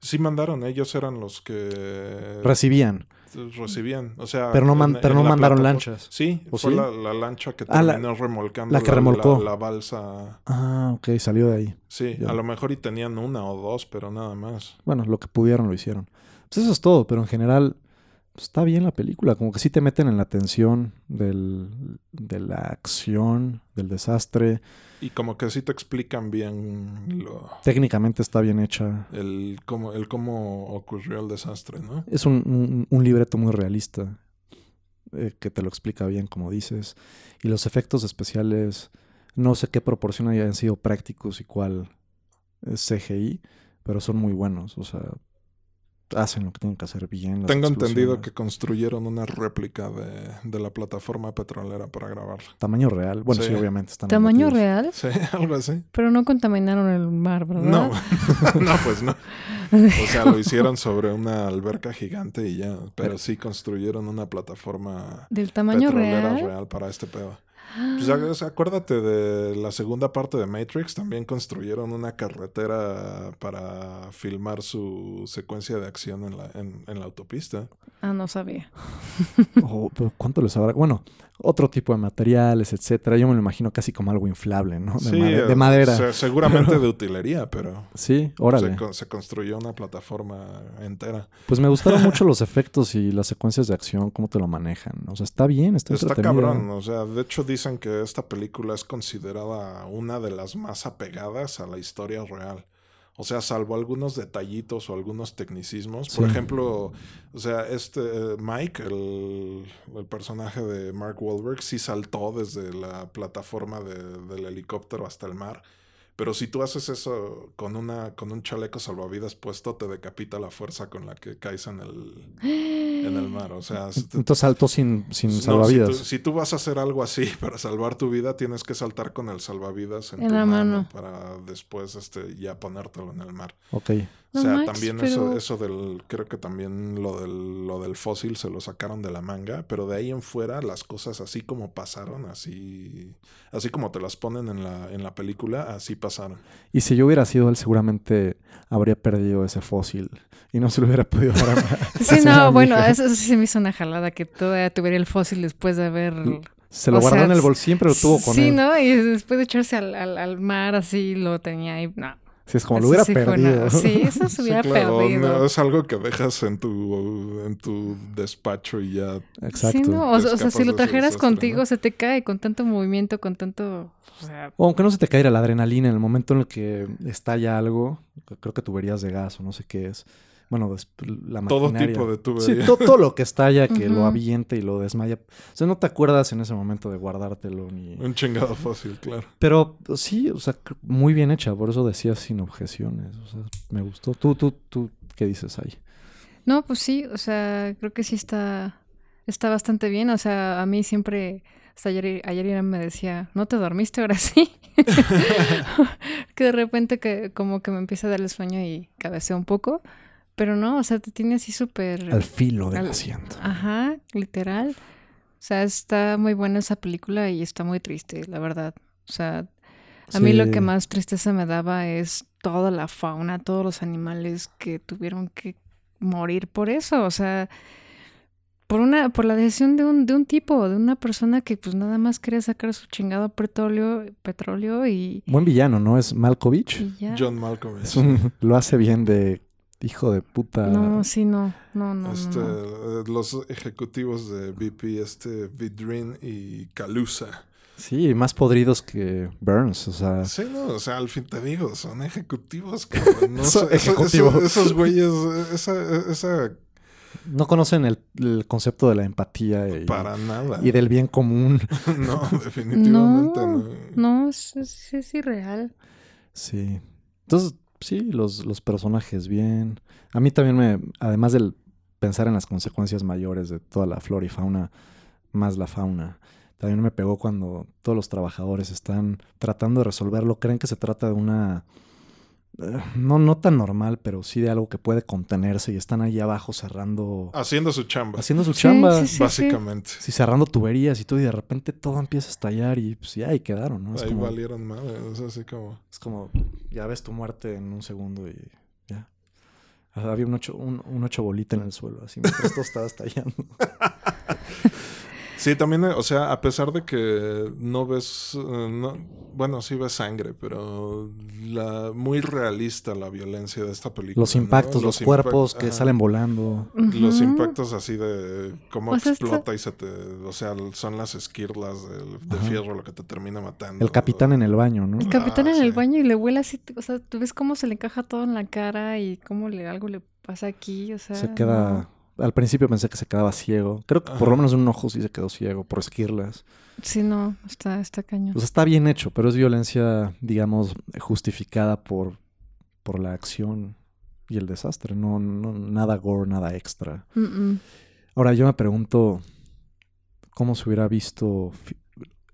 Sí mandaron, ellos eran los que Recibían, recibían, o sea, pero no, man- en- pero en no la mandaron lanchas. Sí, ¿O fue sí? La, la lancha que Ah, la- terminó remolcando la que remolcó. la- balsa. Ah, ok, salió de ahí. Sí, Ya. a lo mejor y tenían una o dos, pero nada más. Bueno, lo que pudieron lo hicieron. Pues eso es todo, pero en general está bien la película. Como que sí te meten en la tensión del, de la acción, del desastre. Y como que sí te explican bien lo, Técnicamente está bien hecha. el, cómo, el cómo ocurrió el desastre, ¿no? Es un, un- un libreto muy realista eh, que te lo explica bien, como dices. Y los efectos especiales, no sé qué proporción hayan sido prácticos y cuál es CGI, pero son muy buenos. O sea, hacen lo que tienen que hacer bien. las Tengo entendido que construyeron una réplica de, de la plataforma petrolera para grabarla. Tamaño real. Bueno, sí, Sí. obviamente están ¿Tamaño real? Sí, algo así. Pero no contaminaron el mar, ¿verdad? No, no, pues no. O sea, lo hicieron sobre una alberca gigante y ya. Pero Pero- sí construyeron una plataforma ¿Del tamaño petrolera real? real para este pedo. Pues, sea, acuérdate de la segunda parte de Matrix. También construyeron una carretera para filmar su secuencia de acción en la, en, en la autopista. Ah, no sabía. O, pero ¿Cuánto les habrá? Bueno, otro tipo de materiales, etcétera. Yo me lo imagino casi como algo inflable, ¿no? De, Sí, made- de eh, madera. se- seguramente de utilería, pero Sí, órale. se, con- se construyó una plataforma entera. Pues me gustaron mucho los efectos y las secuencias de acción, cómo te lo manejan. O sea, está bien, está, Está cabrón, o sea, de hecho dicen que esta película es considerada una de las más apegadas a la historia real. O sea, salvo algunos detallitos o algunos tecnicismos. Por ejemplo, o sea, este eh, Mike, el, el personaje de Mark Wahlberg, sí saltó desde la plataforma de- del helicóptero hasta el mar. Pero si tú haces eso con una con un chaleco salvavidas puesto, te decapita la fuerza con la que caes en el, en el mar. O sea, Entonces saltó sin, sin no, si salvavidas. tú- Si tú, vas a hacer algo así para salvar tu vida, tienes que saltar con el salvavidas en, En tu la mano, mano. para después este, ya ponértelo en el mar. Ok. O sea, manches, también pero- eso, eso del, creo que también lo del, lo del fósil se lo sacaron de la manga, pero de ahí en fuera las cosas así como pasaron, así, así como te las ponen en la, en la película, así pasaron. Y si yo hubiera sido él, seguramente habría perdido ese fósil y no se lo hubiera podido dar a Sí, no, bueno, eso, eso sí se me hizo una jalada que todavía tuviera el fósil después de haber... Se lo o guardó sea, en el bolsillo, siempre lo tuvo con sí, él. ¿no? Y después de echarse al, al, al mar así lo tenía ahí. No. Sí, es como lo Eso hubiera sí perdido. una- Sí, eso se Sí, hubiera claro, perdido. no, es algo que dejas en tu, en tu despacho y ya Exacto. Sí, no, o, sea, si lo trajeras desastre, contigo, ¿no? se te cae con tanto movimiento, con tanto. O sea, O aunque no se te caiga la adrenalina en el momento en el que estalla algo, creo que tuberías de gas o no sé qué es. Bueno, des- la todo maquinaria. tipo de Sí, tubería. to- todo lo que estalla, que lo Ujú. avienta y lo desmaya. O sea, no te acuerdas en ese momento de guardártelo ni... Un chingado fácil, claro. Pero sí, o sea, muy bien hecha, por eso decía sin objeciones. O sea, me gustó. ¿Tú, tú, tú qué dices ahí? no, pues sí, o sea, creo que sí está, está bastante bien. O sea, a mí siempre, hasta ayer, ayer Irán me decía, ¿no te dormiste ahora sí? que de repente que como que me empieza a dar el sueño y cabeceo un poco. Pero no, o sea, te tiene así súper... Al filo del Al- asiento. Ajá, literal. O sea, está muy buena esa película y está muy triste, la verdad. O sea, a mí lo que más tristeza me daba es toda la fauna, todos los animales que tuvieron que morir por eso. O sea, por una, por la decisión de un, de un tipo, de una persona que pues nada más quería sacar su chingado petróleo, petróleo y, Buen villano, ¿no? Es Malkovich. John Malkovich. Es un- lo hace bien de hijo de puta. No, sí, no, no, no, Este, no. eh, Los ejecutivos de BP, este Vidrin y Calusa. Sí, más podridos que Burns. O sea, Sí, no, o sea, al fin te digo, son ejecutivos, cabrón. No Son ejecutivos. eso- esos güeyes, esa, esa no conocen el, el concepto de la empatía y, para nada. y del bien común. No, definitivamente no. No, no, es, es, es irreal. Sí. Entonces, sí, los, los personajes bien. A mí también me, además del pensar en las consecuencias mayores de toda la flora y fauna, más la fauna, también me pegó cuando todos los trabajadores están tratando de resolverlo. Creen que se trata de una... eh, No, no tan normal, pero sí de algo que puede contenerse y están ahí abajo cerrando, Haciendo su chamba, haciendo su Sí, chamba. sí, sí. básicamente. Sí, cerrando tuberías y todo, y de repente todo empieza a estallar y pues ya ahí quedaron, ¿no? Es Ahí como, valieron madre, es así como... es como, ya ves tu muerte en un segundo y ya. Había un ocho, un, un ocho bolita en el suelo, así mientras todo estaba estallando. Sí, también, eh, o sea, a pesar de que no ves, eh, no, bueno, sí ves sangre, pero la, muy realista la violencia de esta película. Los ¿no? impactos, los, impact- cuerpos que ajá. salen volando. Los impactos así de cómo O sea, esto- explota y se te... O sea, son las esquirlas del- de, fierro lo que te termina matando. El capitán en el baño, ¿no? El capitán Ah, en el sí. baño y le huele así, o sea, tú ves cómo se le encaja todo en la cara y cómo le algo le pasa aquí, o sea, Se queda... Al principio pensé que se quedaba ciego. Creo que por lo menos un ojo sí se quedó ciego por esquirlas. Sí, no, está, está cañón. O sea, está bien hecho, pero es violencia, digamos, justificada por, por la acción y el desastre. No, no, nada gore, nada extra. Mm, mm. Ahora yo me pregunto cómo se hubiera visto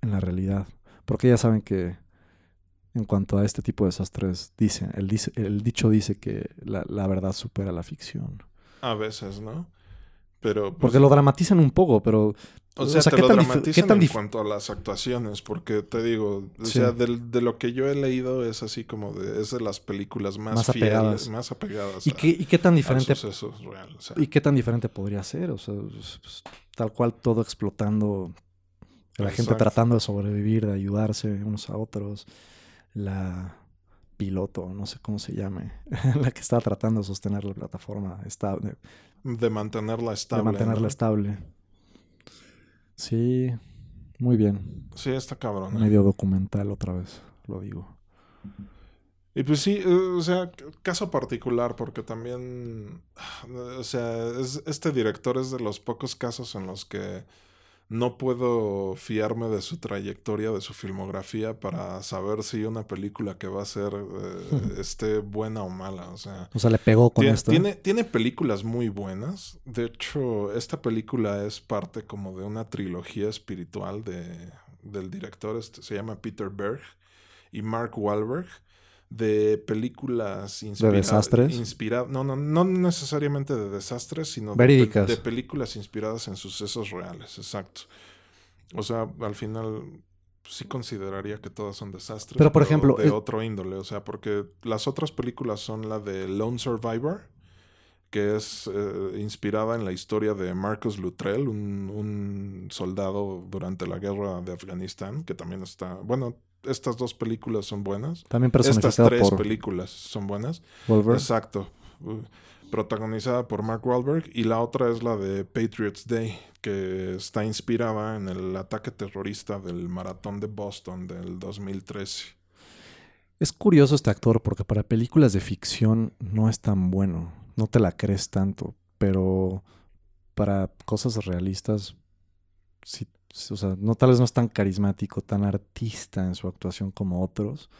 en la realidad. Porque ya saben que en cuanto a este tipo de desastres, dice, el, dice, el dicho dice que la, la verdad supera la ficción. A veces, ¿no? Pero... pues, Porque lo dramatizan un poco, pero O O sea, te ¿qué lo tan dramatizan qué tan en cuanto a las actuaciones, porque te digo, o Sí. sea, del- de, lo que yo he leído es así como de, es de las películas más, Más fieles, apegadas. más apegadas ¿Y a- qué, y qué tan diferente suceso real. o sea. ¿Y qué tan diferente podría ser? O sea, pues, pues, tal cual todo explotando, la gente tratando de sobrevivir, de ayudarse unos a otros, la piloto, no sé cómo se llame, la que estaba tratando de sostener la plataforma estable, de mantenerla estable. de mantenerla ¿no? estable. Sí, muy bien. Sí, está cabrón. ¿eh? Medio documental otra vez, lo digo. Y pues sí, eh, o sea, caso particular, porque también, o sea, es- este director es de los pocos casos en los que no puedo fiarme de su trayectoria, de su filmografía, para saber si una película que va a ser eh, esté buena o mala. O sea, O sea, le pegó con Tien- esto. Tiene, tiene películas muy buenas. De hecho, esta película es parte como de una trilogía espiritual de, del director. Este, se llama Peter Berg y Mark Wahlberg. De películas inspira- desastres? inspira- no, no, no necesariamente de desastres, sino de, Verídicas. de películas inspiradas en sucesos reales. Exacto. O sea, al final sí consideraría que todas son desastres. Pero, por ejemplo, De es- otro índole. O sea, porque las otras películas son la de Lone Survivor, que es eh, inspirada en la historia de Marcus Luttrell, un, un soldado durante la guerra de Afganistán, que también está. Bueno, estas dos películas son buenas. También Estas tres por películas son buenas. Wolver. Exacto. Uh, protagonizada por Mark Wahlberg y la otra es la de Patriots Day, que está inspirada en el ataque terrorista del maratón de Boston del 2013. Es curioso este actor porque para películas de ficción no es tan bueno, no te la crees tanto, pero para cosas realistas, sí, o sea, no tal vez no es tan carismático, tan artista en su actuación como otros,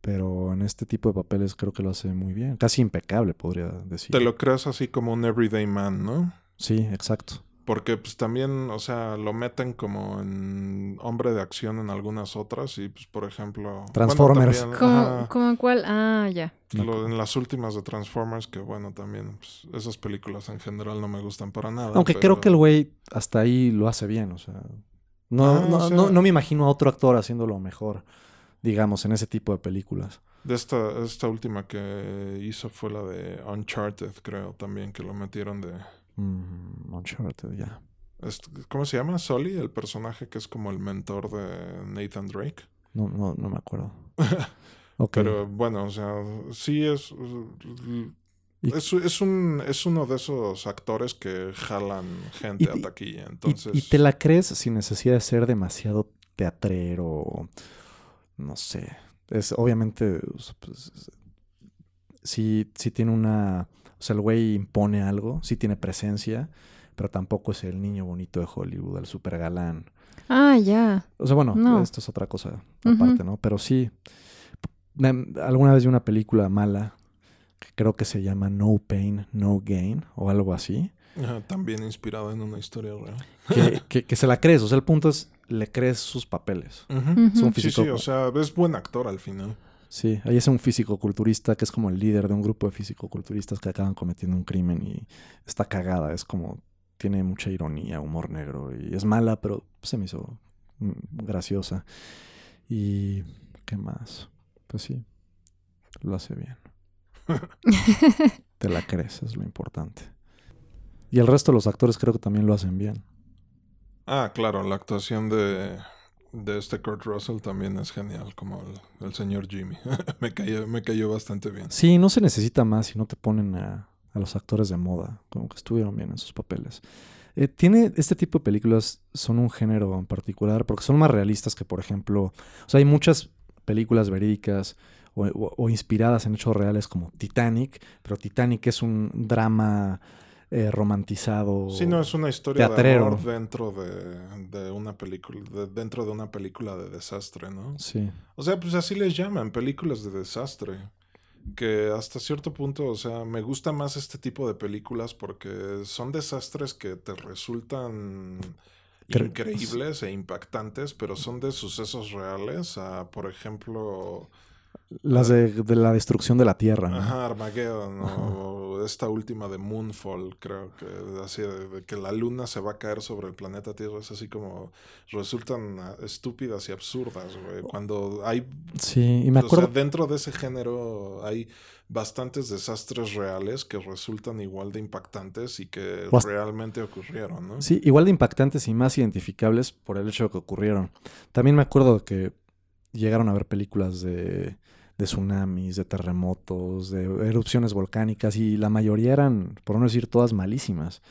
pero en este tipo de papeles creo que lo hace muy bien, casi impecable podría decir. Te lo crees así como un everyday man, ¿no? Sí, exacto. Porque pues también, o sea, lo meten como en hombre de acción en algunas otras y pues por ejemplo... bueno, Transformers. también, ¿Cómo, ajá, cómo en cuál? Ah, ya. lo- en las últimas de Transformers, que bueno, también pues, esas películas en general no me gustan para nada. Aunque pero- creo que el güey hasta ahí lo hace bien, o sea, no, Ah, no, o sea- no, no me imagino a otro actor haciéndolo mejor, digamos, en ese tipo de películas. De esta, esta última que hizo fue la de Uncharted, creo, también, que lo metieron de... Mm, Uncharted, ya. est- ¿Cómo se llama? Sully, el personaje que es como el mentor de Nathan Drake. No, no, no me acuerdo. Ok. Pero bueno, o sea, sí es... Es, es, un, es uno de esos actores que jalan gente Y- a taquilla. Y- Entonces, y, te la crees sin necesidad de ser demasiado teatrero, no sé. Es obviamente, pues, sí, sí tiene una, o sea, el güey impone algo, sí tiene presencia, pero tampoco es el niño bonito de Hollywood, el super galán. Ah, ya. O sea, bueno, No. esto es otra cosa aparte, ¿no? Pero sí, alguna vez vi una película mala que creo que se llama No Pain, No Gain o algo así. ajá, también inspirado en una historia real. que, que- que se la crees. O sea, el punto es, le crees sus papeles. Es un. Sí, sí, o sea, es buen actor al final. Sí, ahí es un físico-culturista que es como el líder de un grupo de físico-culturistas que acaban cometiendo un crimen y está cagada. Es como, tiene mucha ironía, humor negro y es mala, pero se me hizo mm, graciosa. Y, ¿qué más? Pues sí, lo hace bien. Te la crees, es lo importante. Y el resto de los actores creo que también lo hacen bien. Ah, claro, la actuación de, de este Kurt Russell también es genial, como el, el señor Jimmy. me, cayó, me cayó bastante bien. Sí, no se necesita más si no te ponen a, a los actores de moda, como que estuvieron bien en sus papeles. Eh, tiene este tipo de películas, son un género en particular, porque son más realistas que, por ejemplo, o sea, hay muchas películas verídicas o, o- o inspiradas en hechos reales como Titanic, pero Titanic es un drama eh, romantizado. Sí, no es una historia teatrero. de amor dentro de, de una película, de- dentro de una película de desastre, ¿no? Sí, O sea, pues así les llaman, películas de desastre. Que hasta cierto punto, o sea, me gusta más este tipo de películas porque son desastres que te resultan Cre- increíbles e impactantes, pero son de sucesos reales. a, por ejemplo, Las de, de la destrucción de la Tierra. ¿no? Ajá, Armageddon, o esta última de Moonfall, creo que así de, de que la luna se va a caer sobre el planeta Tierra, es así como resultan ah, estúpidas y absurdas, güey. Cuando hay, Sí, y me o sea, acuerdo. dentro de ese género hay bastantes desastres reales que resultan igual de impactantes y que hasta- realmente ocurrieron, ¿no? Sí, igual de impactantes y más identificables por el hecho de que ocurrieron. También me acuerdo que llegaron a ver películas de, de tsunamis, de terremotos, de erupciones volcánicas y la mayoría eran, por no decir todas, malísimas.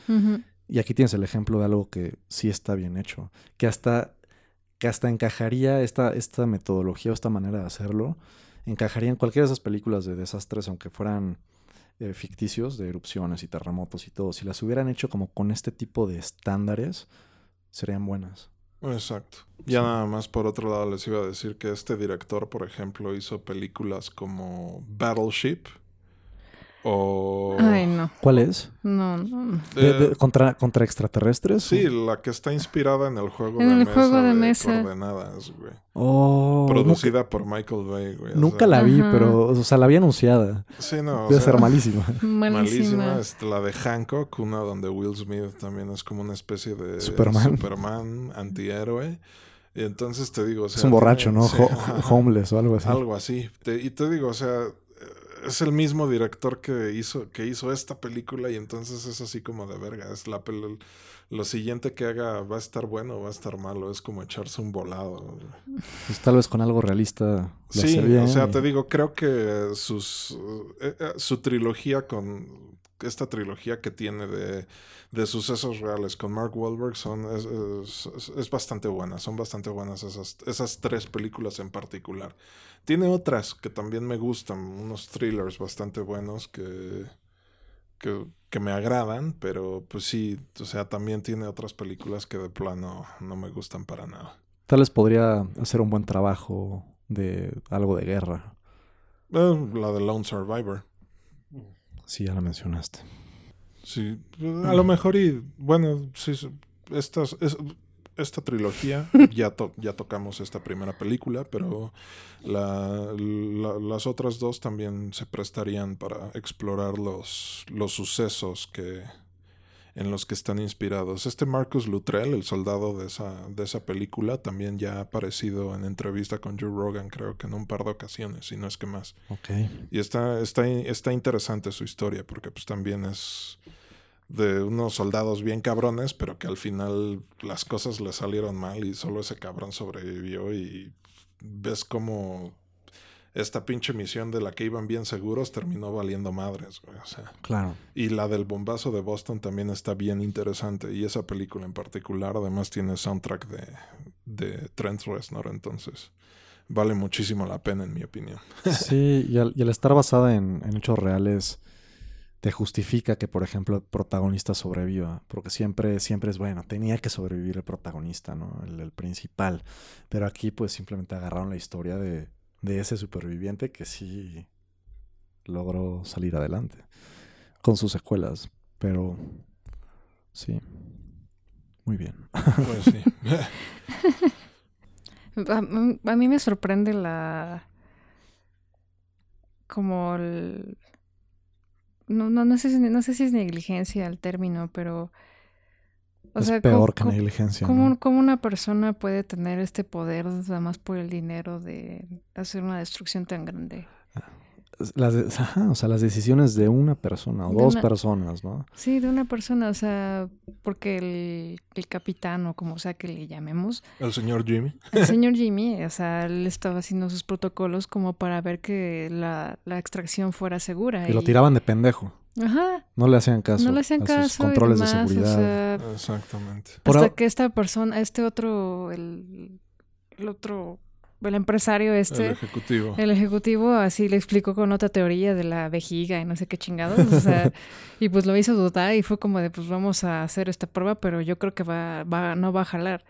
Y aquí tienes el ejemplo de algo que sí está bien hecho, que hasta, que hasta encajaría esta, esta metodología o esta manera de hacerlo, encajaría en cualquiera de esas películas de desastres, aunque fueran eh, ficticios, de erupciones y terremotos y todo. Si las hubieran hecho como con este tipo de estándares, serían buenas. Exacto. Ya nada más por otro lado les iba a decir que este director, por ejemplo, hizo películas como Battleship o... Ay, no. ¿Cuál es? No, no. no. ¿De- de- contra, ¿Contra extraterrestres? Sí, la que está inspirada en el juego En de el mesa juego de de mesa. coordenadas, güey. Oh, nunca, Producida por Michael Bay, güey. nunca sea, la vi, Ajá. pero, o sea, la vi anunciada. Sí, no, o Debe sea, ser malísima. malísima. Malísima. Este, la de Hancock, una donde Will Smith también es como una especie de Superman. Superman antihéroe. Y entonces te digo, o sea, es un borracho, tiene- ¿no? sí, Ho- ajá. homeless o algo así. Algo así. Te- y te digo, o sea, es el mismo director que hizo, que hizo esta película y entonces es así como de verga. Es la pel- lo siguiente que haga va a estar bueno o va a estar malo. Es como echarse un volado. Pues tal vez con algo realista. Sí, o sea, y- te digo, creo que sus eh, eh, su trilogía con esta trilogía que tiene de, de sucesos reales con Mark Wahlberg son es, es- es bastante buena, son bastante buenas esas, esas tres películas en particular. Tiene otras que también me gustan, unos thrillers bastante buenos que, que, que me agradan, pero pues sí, o sea, también tiene otras películas que de plano no me gustan para nada. Tal vez podría hacer un buen trabajo de algo de guerra. Eh, la de Lone Survivor. Sí, ya la mencionaste. Sí, a lo mejor y bueno, sí, sí, estas, es- esta trilogía, ya, to- ya tocamos esta primera película, pero la- la- las otras dos también se prestarían para explorar los, los sucesos que en los que están inspirados. Este Marcus Luttrell, el soldado de esa, de esa película, también ya ha aparecido en entrevista con Joe Rogan, creo que en un par de ocasiones, si no es que más. Y está, está, está interesante su historia, porque pues también es de unos soldados bien cabrones, pero que al final las cosas le salieron mal y solo ese cabrón sobrevivió y ves cómo esta pinche misión de la que iban bien seguros terminó valiendo madres, güey, o sea. Claro. Y la del bombazo de Boston también está bien interesante. Y esa película en particular además tiene soundtrack de, de Trent Reznor, entonces vale muchísimo la pena en mi opinión. Sí, y al, y al estar basada en, en hechos reales, te justifica que, por ejemplo, el protagonista sobreviva. Porque siempre, siempre es bueno, tenía que sobrevivir el protagonista, ¿no? El, el principal. Pero aquí, pues, simplemente agarraron la historia de, de ese superviviente que sí logró salir adelante. Con sus secuelas. Pero, sí. Muy bien. Pues sí. A, a mí me sorprende la. Como el. No, no, no, sé, si- no sé si es negligencia el término, pero. O es sea, peor que negligencia. ¿Cómo, ¿no? cómo una persona puede tener este poder nada más por el dinero de hacer una destrucción tan grande? Las de- ajá, o sea, las decisiones de una persona o De dos una- personas, ¿no? Sí, de una persona, o sea, porque el, el capitán o como sea que le llamemos, El señor Jimmy. el señor Jimmy, o sea, él estaba haciendo sus protocolos como para ver que la, la extracción fuera segura. Y lo tiraban de pendejo. Ajá, No le hacían caso. no le hacían a sus caso controles y de seguridad. o sea, Exactamente. Por hasta a- que esta persona, este otro, el, el otro, el empresario El este, ejecutivo. el ejecutivo así le explicó con otra teoría de la vejiga y no sé qué chingados, o sea, y pues lo hizo dudar y fue como de, pues vamos a hacer esta prueba, pero yo creo que va, va, no va a jalar.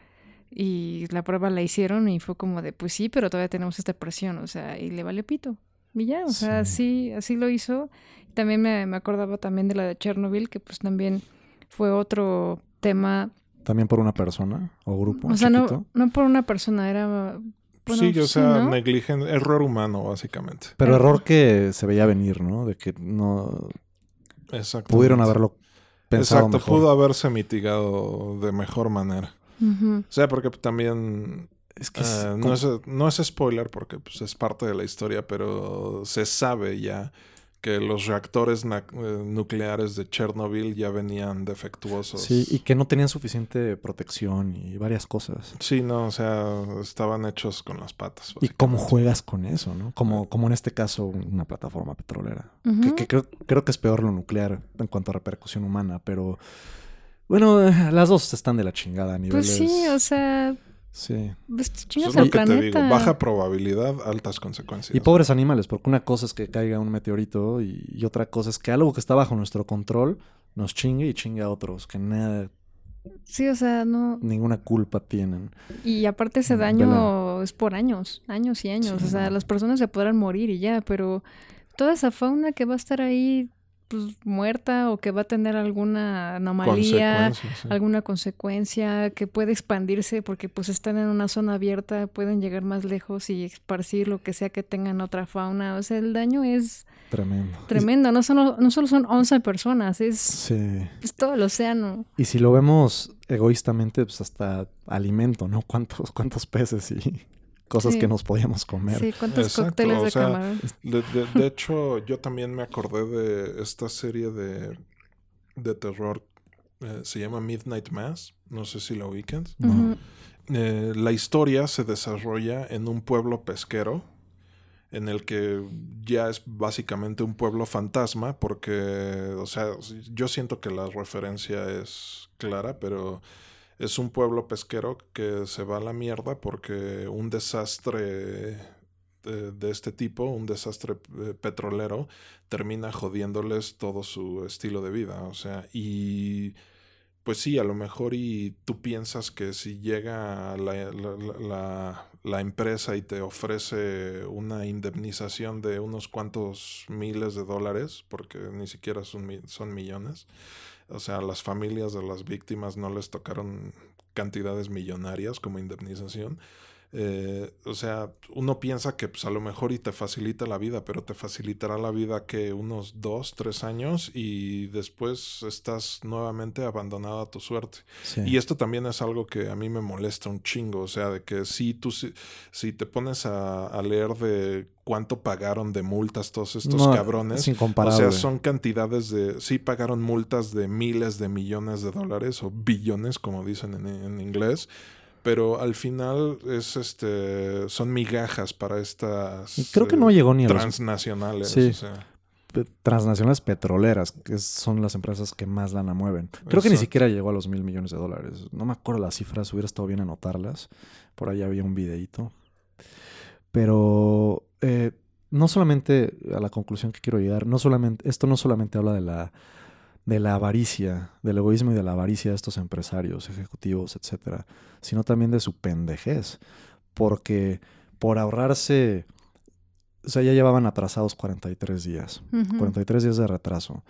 Y la prueba la hicieron y fue como de, pues sí, pero todavía tenemos esta presión, o sea, y le vale pito. Y ya, o sea, Sí. así, así lo hizo. También me, me acordaba también de la de Chernobyl, que pues también fue otro tema, También por una persona o grupo o sea, no, no por una persona, era Bueno, sí, o sí, sea, ¿no? negligen- error humano, básicamente. Pero error que se veía venir, ¿no? De que no Exacto. pudieron haberlo pensado Exacto, mejor. pudo haberse mitigado de mejor manera. O sea, porque también Es que es eh, no, es, no es spoiler porque pues, es parte de la historia, pero se sabe ya que los reactores eh, nucleares de Chernobyl ya venían defectuosos. Sí, y que no tenían suficiente protección y varias cosas. Sí, no, o sea, estaban hechos con las patas. Y cómo juegas con eso, ¿no? Como, como en este caso una plataforma petrolera. Que, que creo, creo que es peor lo nuclear en cuanto a repercusión humana, pero bueno, las dos están de la chingada a niveles. Pues sí, o sea, Sí. pues Eso es lo que te digo, baja probabilidad, altas consecuencias. Y pobres animales, porque una cosa es que caiga un meteorito y, y otra cosa es que algo que está bajo nuestro control nos chingue y chingue a otros que nada, Sí, o sea, no. ninguna culpa tienen. Y aparte ese Vela. daño es por años, años y años. Sí, o sea, no. las personas se podrán morir y ya, pero toda esa fauna que va a estar ahí pues muerta o que va a tener alguna anomalía, sí. alguna consecuencia que puede expandirse porque pues están en una zona abierta, pueden llegar más lejos y esparcir lo que sea que tengan otra fauna. O sea, el daño es Tremendo. tremendo. No solo, no solo son 11 personas, es, Sí. es todo el océano. Y si lo vemos egoístamente, pues hasta alimento, ¿no? ¿Cuántos, cuántos peces y cosas Sí. que nos podíamos comer? Sí, cuántos Exacto, cócteles o de sea, camarón. De, de- de hecho, yo también me acordé de esta serie de, de terror. eh, se llama Midnight Mass. No sé si la. Ujú. Eh, la historia se desarrolla en un pueblo pesquero. En el que ya es básicamente un pueblo fantasma. Porque, o sea, yo siento que la referencia es clara, pero es un pueblo pesquero que se va a la mierda porque un desastre de, este tipo, un desastre eh, petrolero, termina jodiéndoles todo su estilo de vida. O sea, y pues sí, a lo mejor y tú piensas que si llega la, la- la- empresa y te ofrece una indemnización de unos cuantos miles de dólares, porque ni siquiera son, son millones, o sea, las familias de las víctimas no les tocaron cantidades millonarias como indemnización. Eh, o sea, uno piensa que pues, a lo mejor y te facilita la vida, pero te facilitará la vida que unos dos, tres años y después estás nuevamente abandonado a tu suerte. Sí. Y esto también es algo que a mí me molesta un chingo, o sea, de que si tú si, si te pones a, a leer de cuánto pagaron de multas todos estos No, cabrones, Es o sea, son cantidades de. Sí, pagaron multas de miles de millones de dólares o billones, como dicen en, en inglés. Pero al final es este. son migajas para estas. Creo que eh, no llegó ni a los transnacionales. Sí. o sea. transnacionales petroleras, que son las empresas que más lana mueven. Creo que ni siquiera llegó a los mil millones de dólares. No me acuerdo las cifras, hubiera estado bien anotarlas. Por ahí había un videíto. Pero eh, no solamente a la conclusión que quiero llegar, no solamente, esto no solamente habla de la, de la avaricia, del egoísmo y de la avaricia de estos empresarios, ejecutivos, etcétera, sino también de su pendejez. Porque por ahorrarse, o sea, ya llevaban atrasados 43 días. Ujú. 43 días de retraso,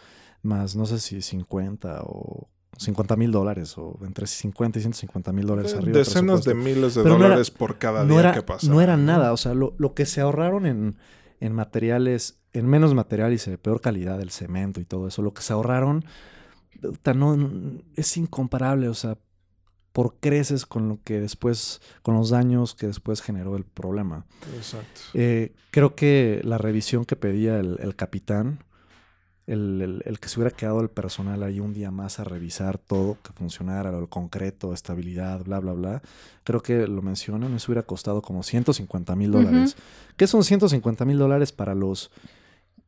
más no sé si 50 o 50 mil dólares o entre 50 y 150 mil dólares arriba. de Decenas de miles de Pero no era- dólares por cada no día era, que pasa. no era nada, o sea, lo, lo que se ahorraron en, en materiales, en menos materiales y de peor calidad, el cemento y todo eso, lo que se ahorraron, no- es incomparable, o sea, por creces con lo que después, con los daños que después generó el problema. Exacto. Eh, creo que la revisión que pedía el, el capitán, el, el- el que se hubiera quedado el personal ahí un día más a revisar todo, que funcionara, lo concreto, estabilidad, bla, bla, bla, creo que lo mencionan, eso hubiera costado como 150 mil dólares. ¿Qué son 150 mil dólares para los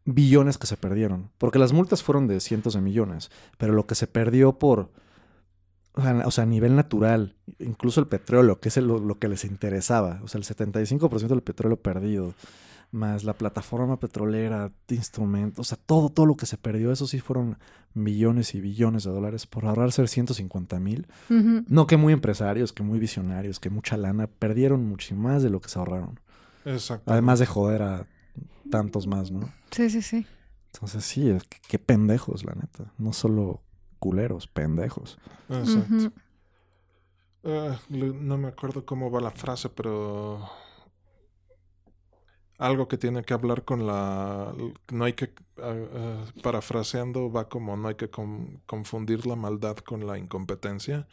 billones que se perdieron? Porque las multas fueron de cientos de millones, pero lo que se perdió por... O sea, a nivel natural, incluso el petróleo, que es el- lo, lo que les interesaba, o sea, el 75% del petróleo perdido, más la plataforma petrolera, instrumentos, o sea, todo, todo lo que se perdió, eso sí fueron millones y billones de dólares por ahorrarse 150 mil. No que muy empresarios, que muy visionarios, que mucha lana, perdieron mucho más de lo que se ahorraron. Exacto. Además de joder a tantos más, ¿no? Sí, sí, sí. Entonces sí, es que- qué pendejos, la neta. No solo culeros, pendejos. Exacto. Ah, no me acuerdo cómo va la frase, pero algo que tiene que hablar con la... No hay que... ah, ah, parafraseando va como no hay que con- confundir la maldad con la incompetencia.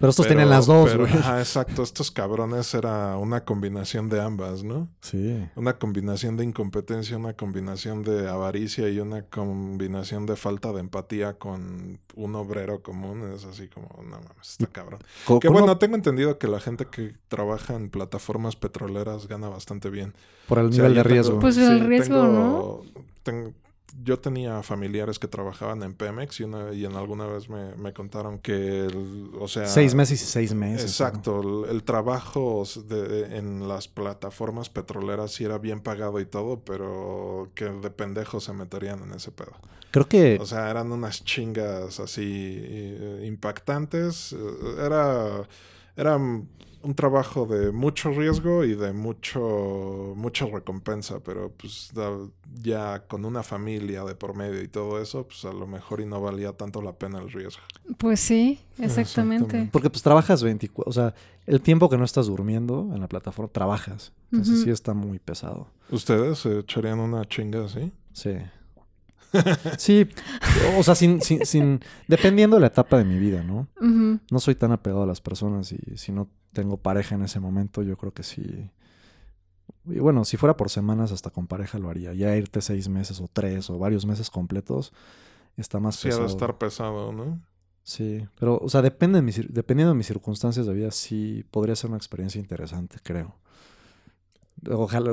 Pero estos Pero- tienen las dos, pero- güey. ajá, exacto. Estos cabrones era una combinación de ambas, ¿no? Sí. Una combinación de incompetencia, una combinación de avaricia y una combinación de falta de empatía con un obrero común. Es así como, no mames, está cabrón. Que bueno, tengo entendido que la gente que trabaja en plataformas petroleras gana bastante bien. por el O sea, nivel de tengo- riesgo. Pues el riesgo, ¿no? ten- yo tenía familiares que trabajaban en Pemex y, una, y en alguna vez me, me contaron que, el- o sea... seis meses y seis meses. Exacto, el, el trabajo de- en las plataformas petroleras sí era bien pagado y todo, pero que de pendejos se meterían en ese pedo. Creo que O sea, eran unas chingas así eh, impactantes. Eh, Era, era un trabajo de mucho riesgo y de mucho mucha recompensa, pero pues da- ya con una familia de por medio y todo eso, pues a lo mejor y no valía tanto la pena el riesgo. Pues sí, exactamente. Exactamente. Porque pues trabajas 24, o sea, el tiempo que no estás durmiendo en la plataforma, trabajas. Entonces sí está muy pesado. ¿Ustedes se echarían una chinga así? Sí. Sí, o sea, sin, sin, sin, dependiendo de la etapa de mi vida, ¿no? No soy tan apegado a las personas y si no tengo pareja en ese momento, yo creo que sí. Y bueno, si fuera por semanas, hasta con pareja lo haría. Ya irte seis meses o tres o varios meses completos está más Sí, pesado. de estar pesado, ¿no? Sí, pero, o sea, depende de mis cir- dependiendo de mis circunstancias de vida, sí podría ser una experiencia interesante, creo. Ojalá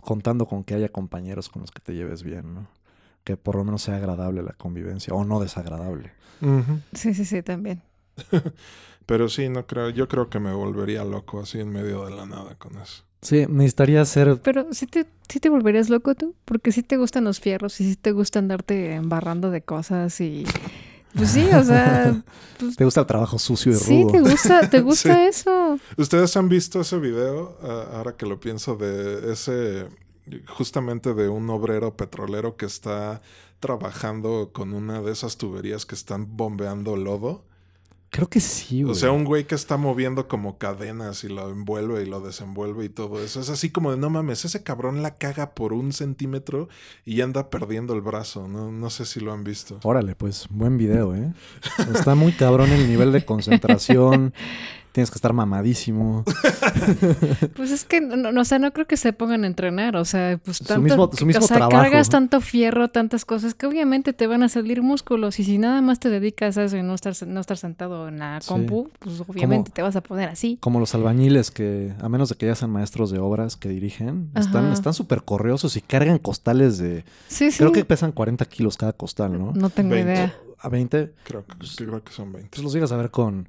contando con que haya compañeros con los que te lleves bien, ¿no? Que por lo menos sea agradable la convivencia o no desagradable. Sí, sí, sí, también. Pero sí, no creo, yo creo que me volvería loco así en medio de la nada con eso. Sí, necesitaría ser... Pero sí te, sí te volverías loco tú, porque sí te gustan los fierros y sí te gusta andarte embarrando de cosas y... Pues sí, o sea, pues, Te gusta el trabajo sucio y sí, rudo. te gusta, te gusta eso. ¿Ustedes han visto ese video? Ah, ahora que lo pienso, de ese, justamente de un obrero petrolero que está trabajando con una de esas tuberías que están bombeando lodo. Creo que sí, güey. O sea, un güey que está moviendo como cadenas y lo envuelve y lo desenvuelve y todo eso. Es así como de, no mames, ese cabrón la caga por un centímetro y anda perdiendo el brazo. No, no sé si lo han visto. Órale, pues, buen video, ¿eh? Está muy cabrón el nivel de concentración. Tienes que estar mamadísimo. Pues es que, no, no, o sea, no creo que se pongan a entrenar, o sea, pues Su tanto, mismo- su mismo o sea, trabajo, cargas ¿no? tanto fierro, tantas cosas que obviamente te van a salir músculos y si nada más te dedicas a eso y no estar, no estar sentado en la Sí. compu, pues obviamente te vas a poner así. Como los albañiles que, a menos de que ya sean maestros de obras que dirigen, están Ajá. están súper correosos y cargan costales de... Sí, sí. Creo que pesan 40 kilos cada costal, ¿no? No tengo 20. idea. A 20, Creo que, creo que son 20. pues los llegas a ver con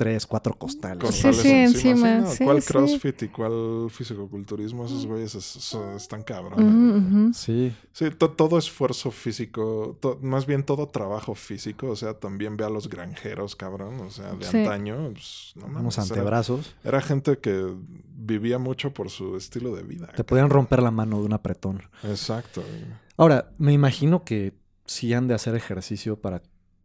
3, 4 costales. Costales sí, encima, ¿no? sí, ¿Cuál sí. crossfit y cuál fisicoculturismo? Esos güeyes es- están cabrones. Ujú, ujú. Sí, Sí, to- todo esfuerzo físico, to- más bien todo trabajo físico, o sea, también ve a los granjeros, cabrón, o sea, de Sí. antaño, pues, no mames, era- antebrazos. Era, gente que vivía mucho por su estilo de vida. Te podían romper la mano de un apretón. Exacto. Ahora, me imagino que sí han de hacer ejercicio para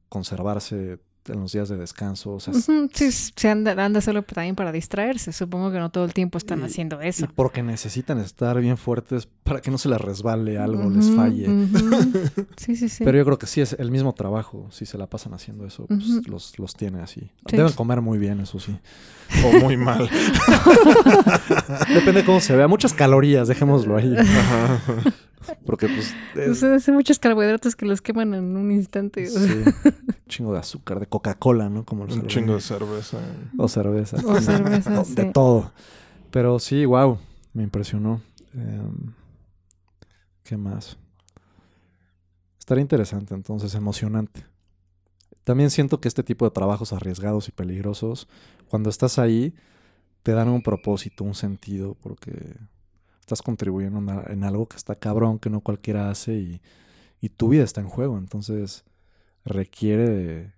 conservarse en los días de descanso. O sea, Sí, se han de, han de hacerlo también para distraerse. Supongo que no todo el tiempo están Y- haciendo y eso. porque necesitan estar bien fuertes para que no se les resbale algo, les falle. Sí, sí, sí. Pero yo creo que sí es el mismo trabajo. Si se la pasan haciendo eso, pues los, los tiene así. Sí. Deben comer muy bien, eso sí. O muy mal. Depende de cómo se vea. Muchas calorías, dejémoslo ahí. Porque, pues. eh, O sea, hace muchos carbohidratos que los queman en un instante. sí. Chingo de azúcar, de Coca-Cola, ¿no? Como los Un chingo de cerveza. O cerveza. O cerveza, O sí. De todo. Pero sí, wow. Me impresionó. Em, ¿Qué más? Estaría interesante, entonces, emocionante. También siento que este tipo de trabajos arriesgados y peligrosos, cuando estás ahí, te dan un propósito, un sentido, porque estás contribuyendo en algo que está cabrón, que no cualquiera hace y, y tu vida está en juego. Entonces, requiere de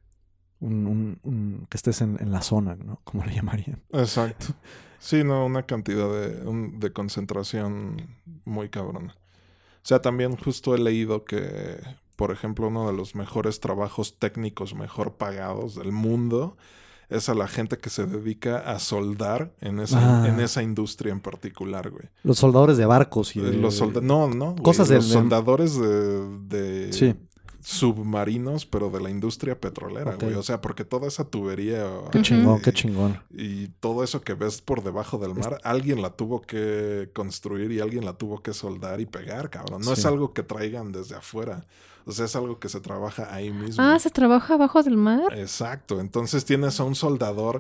un, un- que estés en, en la zona, ¿no? Como le llamarían. Exacto. Sí, no, una cantidad de, de concentración muy cabrona. O sea, también justo he leído que, por ejemplo, uno de los mejores trabajos técnicos mejor pagados del mundo es a la gente que se dedica a soldar en esa, Ah. en esa industria en particular, güey. Los soldadores de barcos y de... Los solda- no, no. güey, Cosas los del- soldadores de, de Sí. Submarinos, pero de la industria petrolera, güey. O sea, porque toda esa tubería Qué chingón, y- qué chingón. y todo eso que ves por debajo del mar, alguien la tuvo que construir y alguien la tuvo que soldar y pegar, cabrón. No es algo que traigan desde afuera. O sea, es algo que se trabaja ahí mismo. Ah, ¿se trabaja abajo del mar? Exacto. Entonces tienes a un soldador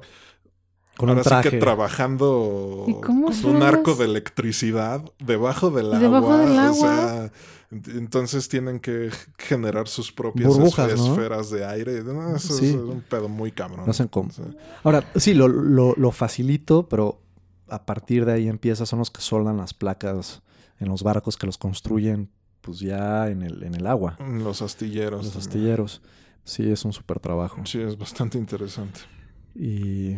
Con ahora un traje. sí que trabajando ¿Y cómo con un arco de electricidad debajo del agua. Debajo del O agua. sea, ent- entonces tienen que generar sus propias Burbujas, esfe- ¿no? esferas de aire. No, eso Sí. es un pedo muy cabrón. Lo hacen con- O sea, Ahora, sí, lo, lo, lo facilito, pero a partir de ahí empieza, son los que soldan las placas en los barcos que los construyen pues ya en el, en el agua, los astilleros. los también. astilleros. Sí, es un súper trabajo. Sí, es bastante interesante. Y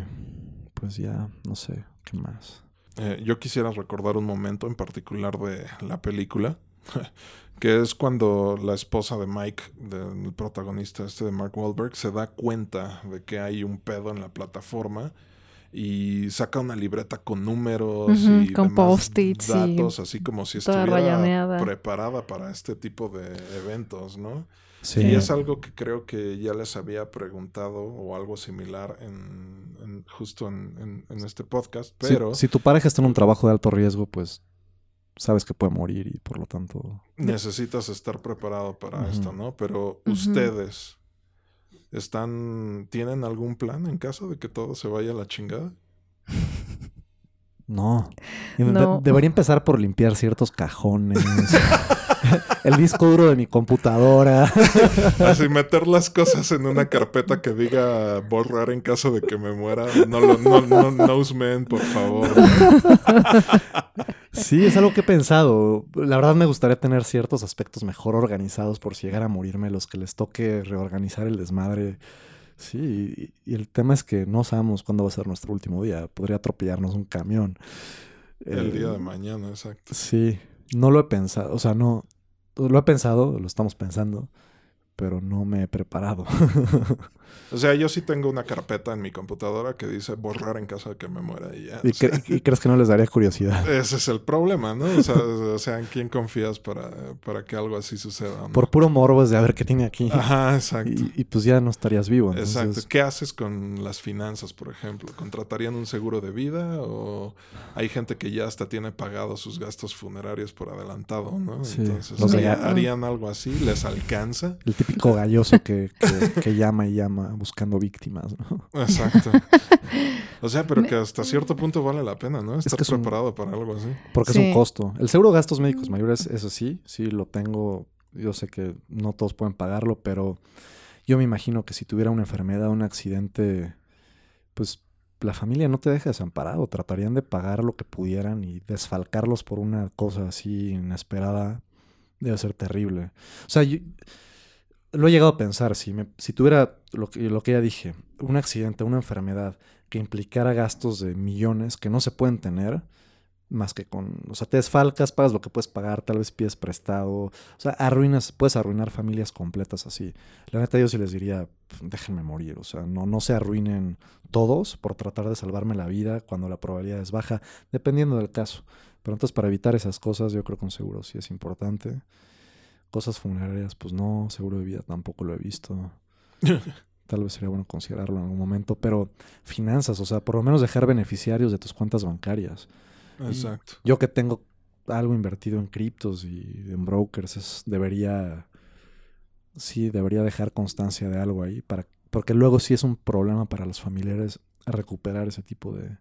pues ya, no sé, ¿qué más? Eh, yo quisiera recordar un momento en particular de la película, que es cuando la esposa de Mike, del protagonista este de Mark Wahlberg, se da cuenta de que hay un pedo en la plataforma y saca una libreta con números y con post-its y datos, así como si estuviera rayaneada. preparada para este tipo de eventos, ¿no? Sí, Y es algo que creo que ya les había preguntado o algo similar en, en- justo en, en- en este podcast, pero si tu pareja está en un trabajo de alto riesgo, pues sabes que puede morir y por lo tanto... necesitas estar preparado para esto, ¿no? Pero ustedes están, ¿tienen algún plan en caso de que todo se vaya a la chingada? No. No. debería empezar por limpiar ciertos cajones. el disco duro de mi computadora. Así meter las cosas en una carpeta que diga borrar en caso de que me muera. No lo, no, no, Noseman, por favor. Sí, es algo que he pensado. La verdad me gustaría tener ciertos aspectos mejor organizados por si llegara a morirme, los que les toque reorganizar el desmadre. Sí, y, y el tema es que no sabemos cuándo va a ser nuestro último día. Podría atropellarnos un camión. El Eh, día de mañana, exacto. Sí, no lo he pensado. O sea, no. Lo he pensado, lo estamos pensando, pero no me he preparado. O sea, yo sí tengo una carpeta en mi computadora que dice borrar en caso de que me muera y ya. ¿Y, sea, crees que no les daría curiosidad? ese es el problema, ¿no? O sea, o sea, ¿en quién confías para, para que algo así suceda? no? Por puro morbo es de a ver qué tiene aquí. Ajá, exacto. Y, y pues ya no estarías vivo. Entonces, Exacto. ¿Qué haces con las finanzas, por ejemplo? ¿Contratarían un seguro de vida o hay gente que ya hasta tiene pagados sus gastos funerarios por adelantado, ¿no? Sí, Entonces, los ¿haría- rega- ¿harían algo así? ¿Les alcanza? El típico galloso que, que- que llama y llama buscando víctimas, ¿no? Exacto. O sea, pero que hasta cierto punto vale la pena, ¿no? Estar que es un- preparado para algo así. Porque es un costo. El seguro de gastos médicos mayores, eso sí, sí lo tengo. Yo sé que no todos pueden pagarlo, pero yo me imagino que si tuviera una enfermedad, un accidente, pues la familia no te deja desamparado. Tratarían de pagar lo que pudieran y desfalcarlos por una cosa así inesperada. Debe ser terrible. O sea, yo- lo he llegado a pensar. Si, me- si tuviera lo que, lo que ya dije, un accidente, una enfermedad que implicara gastos de millones que no se pueden tener, más que con, o sea, te desfalcas, pagas lo que puedes pagar, tal vez pides prestado, o sea, arruinas, puedes arruinar familias completas así. La neta yo sí les diría, "Pf, déjenme morir, o sea, no, no se arruinen todos por tratar de salvarme la vida cuando la probabilidad es baja, dependiendo del caso. Pero entonces para evitar esas cosas yo creo que un seguro sí es importante. Cosas funerarias, pues no, seguro de vida tampoco lo he visto. Tal vez sería bueno considerarlo en algún momento, pero finanzas, o sea, por lo menos dejar beneficiarios de tus cuentas bancarias. Exacto. Yo que tengo algo invertido en criptos y en brokers, es, debería, sí, debería dejar constancia de algo ahí, para, porque luego sí es un problema para los familiares recuperar ese tipo de,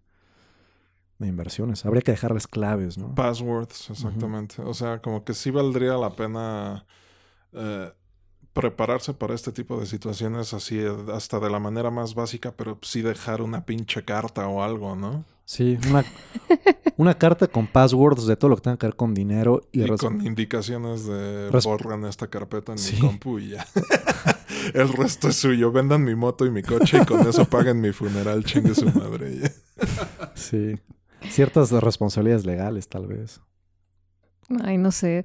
de inversiones. Habría que dejarles claves, ¿no? Passwords, exactamente. O sea, como que sí valdría la pena eh, prepararse para este tipo de situaciones así, eh, hasta de la manera más básica, pero sí dejar una pinche carta o algo, ¿no? Sí, una, una carta con passwords de todo lo que tenga que ver con dinero y, con indicaciones de borran esta carpeta en Sí. mi compu y ya. El resto es suyo. Vendan mi moto y mi coche y con eso paguen mi funeral, chingue su madre. Sí. Ciertas responsabilidades legales, tal vez. Ay, no sé.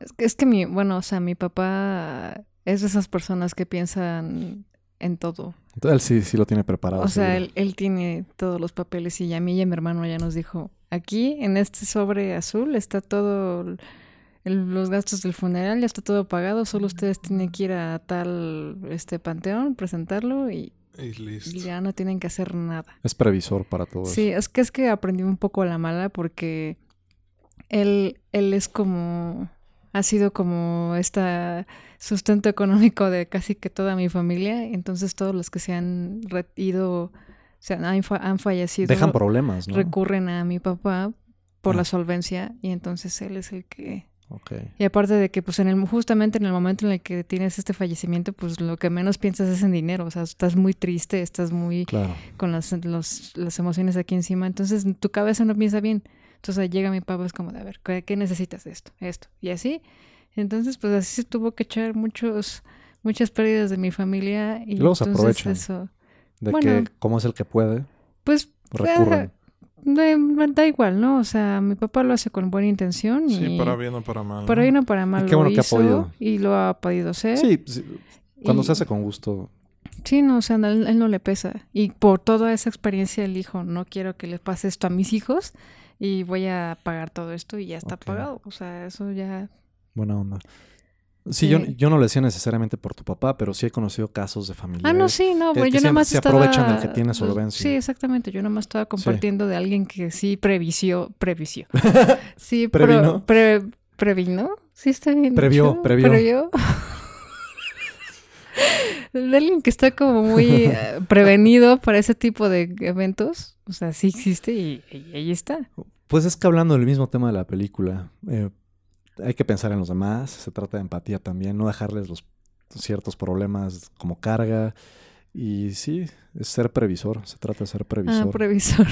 Es que, es que mi, bueno, o sea, mi papá es de esas personas que piensan en todo. Entonces él sí, sí lo tiene preparado. O sea, él, él tiene todos los papeles y a mí y a mi hermano ya nos dijo, aquí en este sobre azul está todo, el- los gastos del funeral, ya está todo pagado, solo ustedes tienen que ir a tal este panteón, presentarlo y, Y y listo. ya no tienen que hacer nada. Es previsor para todo Sí, eso. es que es que aprendí un poco a la mala porque él, él es como, ha sido como este sustento económico de casi que toda mi familia, entonces todos los que se han ido, se han, han fa- han fallecido, Dejan problemas, ¿no? recurren a mi papá por Ah. la solvencia y entonces él es el que... Ok. Y aparte de que pues en el justamente en el momento en el que tienes este fallecimiento, pues lo que menos piensas es en dinero, o sea, estás muy triste, estás muy Claro. con las, los- las emociones aquí encima. Entonces tu cabeza no piensa bien. Entonces llega mi papá, es como de, a ver, ¿qué, qué necesitas esto? Esto. Y así. Entonces, pues así se tuvo que echar muchos, muchas pérdidas de mi familia. Y, entonces aprovechan. eso, De Bueno. que, como es el que puede, pues, recurren. Da, da igual, ¿no? O sea, mi papá lo hace con buena intención. Y Sí, para bien o para mal. para bien o para mal qué lo bueno que ha hizo podido. y lo ha podido hacer. Sí, sí, cuando Y- se hace con gusto. Sí, no, o sea, él, él no le pesa. Y por toda esa experiencia, él dijo, no quiero que le pase esto a mis hijos y voy a pagar todo esto y ya está Ok. pagado. O sea, eso ya... Buena onda. Sí, Yo, Sí. yo no lo decía necesariamente por tu papá, pero sí he conocido casos de familiares. Ah, no, sí, no, yo nada más se estaba... aprovechan del que tiene solvencia. Sí, exactamente. Yo nada más estaba compartiendo de alguien que sí previsió, previsió. Sí, Previno. pre- previno. Sí, está bien. Previó, dicho. previó. Previó. de alguien que está como muy eh, prevenido para ese tipo de eventos. O sea, sí existe y, y ahí está. Pues es que hablando del mismo tema de la película, eh, hay que pensar en los demás, se trata de empatía también, no dejarles los ciertos problemas como carga. Y sí, es ser previsor, se trata de ser previsor. Ah, previsor.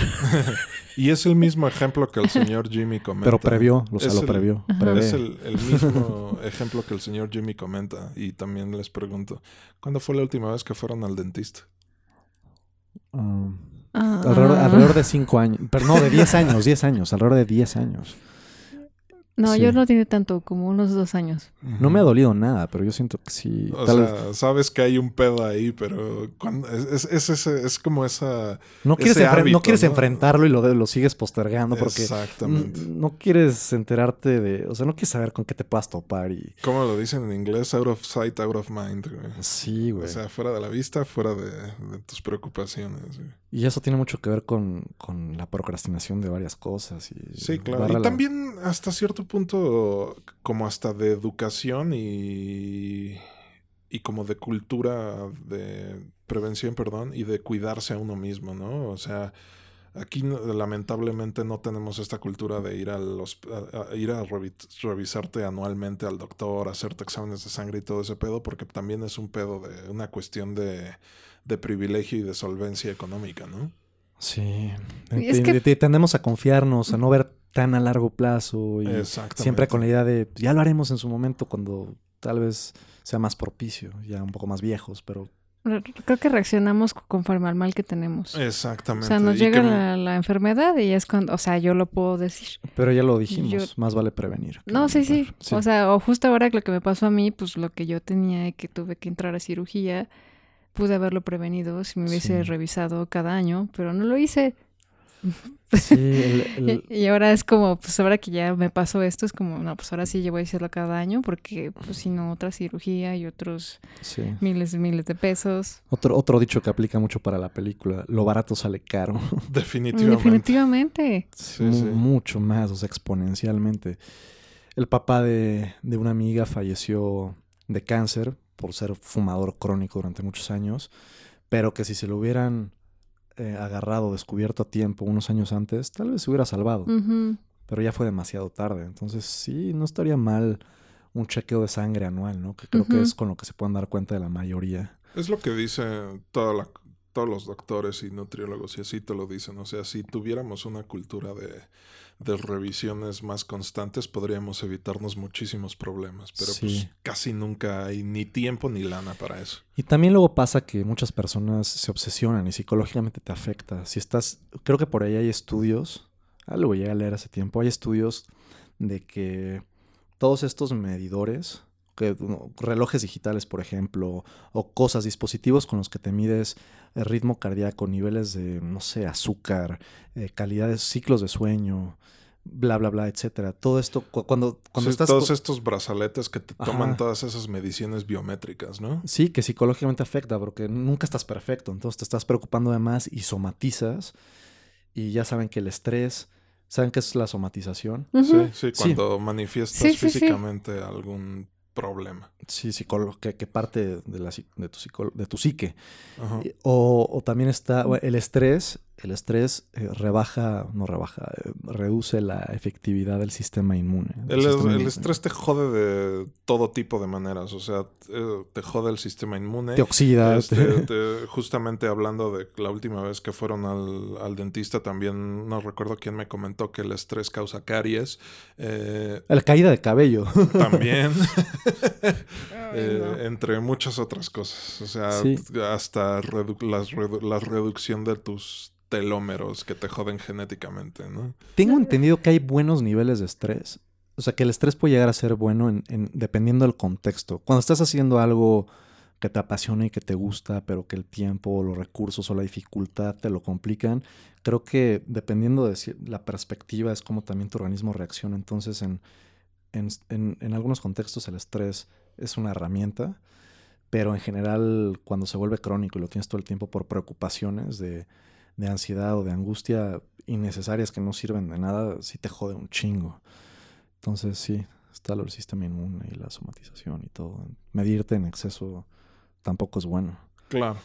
Y es el mismo ejemplo que el señor Jimmy comenta. pero previó, o sea, Es lo el- previó. Prevé. Es el, el mismo ejemplo que el señor Jimmy comenta. Y también les pregunto, ¿cuándo fue la última vez que fueron al dentista? Ah, Ah, alrededor, alrededor de 5 años, pero no, de 10 años, 10 años, alrededor de 10 años. No, sí. yo no tiene tanto, como unos dos años. No me ha dolido nada, pero yo siento que sí. O tal sea, sabes que hay un pedo ahí, pero cuando, es, es, es, es como esa... no quieres, ese no quieres ¿no? enfrentarlo y lo, de- lo sigues postergando porque Exactamente. no quieres enterarte de, o sea, no quieres saber con qué te puedas topar y ¿Cómo lo dicen en inglés? Out of sight, out of mind. güey. sí, güey. O sea, fuera de la vista, fuera de, de tus preocupaciones. güey. Y eso tiene mucho que ver con, con la procrastinación de varias cosas y Sí, claro. Y la- también hasta cierto punto, como hasta de educación y, y como de cultura de prevención, perdón, y de cuidarse a uno mismo, ¿no? O sea, aquí lamentablemente no tenemos esta cultura de ir, al hosp- a, a ir a revi- revisarte anualmente al doctor, hacerte exámenes de sangre y todo ese pedo, porque también es un pedo de una cuestión de, de privilegio y de solvencia económica, ¿no? Sí. Y es que- te- tendemos a confiarnos, a no ver tan a largo plazo y siempre con la idea de ya lo haremos en su momento cuando tal vez sea más propicio, ya un poco más viejos, pero Creo que reaccionamos conforme al mal que tenemos. Exactamente. O sea, nos llega la, la enfermedad y es cuando, o sea, yo lo puedo decir. pero ya lo dijimos, Yo- más vale prevenir. que No, sí, sí. O sea, o justo ahora lo que me pasó a mí, pues lo que yo tenía y que tuve que entrar a cirugía, pude haberlo prevenido si me hubiese Sí. revisado cada año, pero no lo hice. Sí, el- el- Y, y ahora es como, pues ahora que ya me pasó esto, es como, no, pues ahora sí yo voy a hacerlo cada año porque, pues si no, otra cirugía y otros sí. miles y miles de pesos. Otro, otro dicho que aplica mucho para la película, lo barato sale caro. Definitivamente. Definitivamente. Sí, Mu- sí. Mucho más, o sea, exponencialmente. El papá de, de una amiga falleció de cáncer por ser fumador crónico durante muchos años, pero que si se lo hubieran eh, agarrado, descubierto a tiempo unos años antes, tal vez se hubiera salvado, pero ya fue demasiado tarde. Entonces sí, no estaría mal un chequeo de sangre anual, ¿no? Que creo que es con lo que se pueden dar cuenta de la mayoría. Es lo que dice toda la- todos los doctores y nutriólogos y así te lo dicen. O sea, si tuviéramos una cultura de, de revisiones más constantes, podríamos evitarnos muchísimos problemas. Pero Sí. pues casi nunca hay ni tiempo ni lana para eso. Y también luego pasa que muchas personas se obsesionan y psicológicamente te afecta. Si estás, creo que por ahí hay estudios, algo llegué a leer hace tiempo, hay estudios de que todos estos medidores que, no, relojes digitales, por ejemplo, o cosas, dispositivos con los que te mides el ritmo cardíaco, niveles de, no sé, azúcar, eh, calidades, ciclos de sueño, bla, bla, bla, etcétera. Todo esto, cu- cuando, cuando Sí, estás... todos estos brazaletes que te toman Ajá. todas esas mediciones biométricas, ¿no? Sí, que psicológicamente afecta, porque nunca estás perfecto, entonces te estás preocupando de más y somatizas, y ya saben que el estrés, ¿saben qué es la somatización? Sí, sí, Sí. cuando manifiestas Sí, sí, sí. físicamente algún problema. Sí, que, que parte de, la, de, tu de tu psique. Ajá. Eh, O, o también está el estrés. El estrés eh, rebaja, no rebaja, eh, reduce la efectividad del sistema inmune. del El, sistema el inmune. estrés te jode de todo tipo de maneras, o sea, eh, te jode el sistema inmune. te oxida. Este, te- te- justamente hablando de la última vez que fueron al, al dentista, también no recuerdo quién me comentó que el estrés causa caries. Eh, La caída de cabello. también, Ay, eh, no. entre muchas otras cosas. O sea, Sí. hasta redu- las redu- la reducción de tus telómeros que te joden genéticamente, ¿no? Tengo entendido que hay buenos niveles de estrés. O sea, que el estrés puede llegar a ser bueno en, en- dependiendo del contexto. Cuando estás haciendo algo que te apasiona y que te gusta, pero que el tiempo, los recursos o la dificultad te lo complican, creo que dependiendo de la perspectiva es como también tu organismo reacciona. Entonces, en, en, en- en algunos contextos el estrés es una herramienta, pero en general cuando se vuelve crónico y lo tienes todo el tiempo por preocupaciones de, de ansiedad o de angustia innecesarias que no sirven de nada, sí te jode un chingo. Entonces sí, está lo del sistema inmune y la somatización y todo. Medirte en exceso tampoco es bueno. Claro.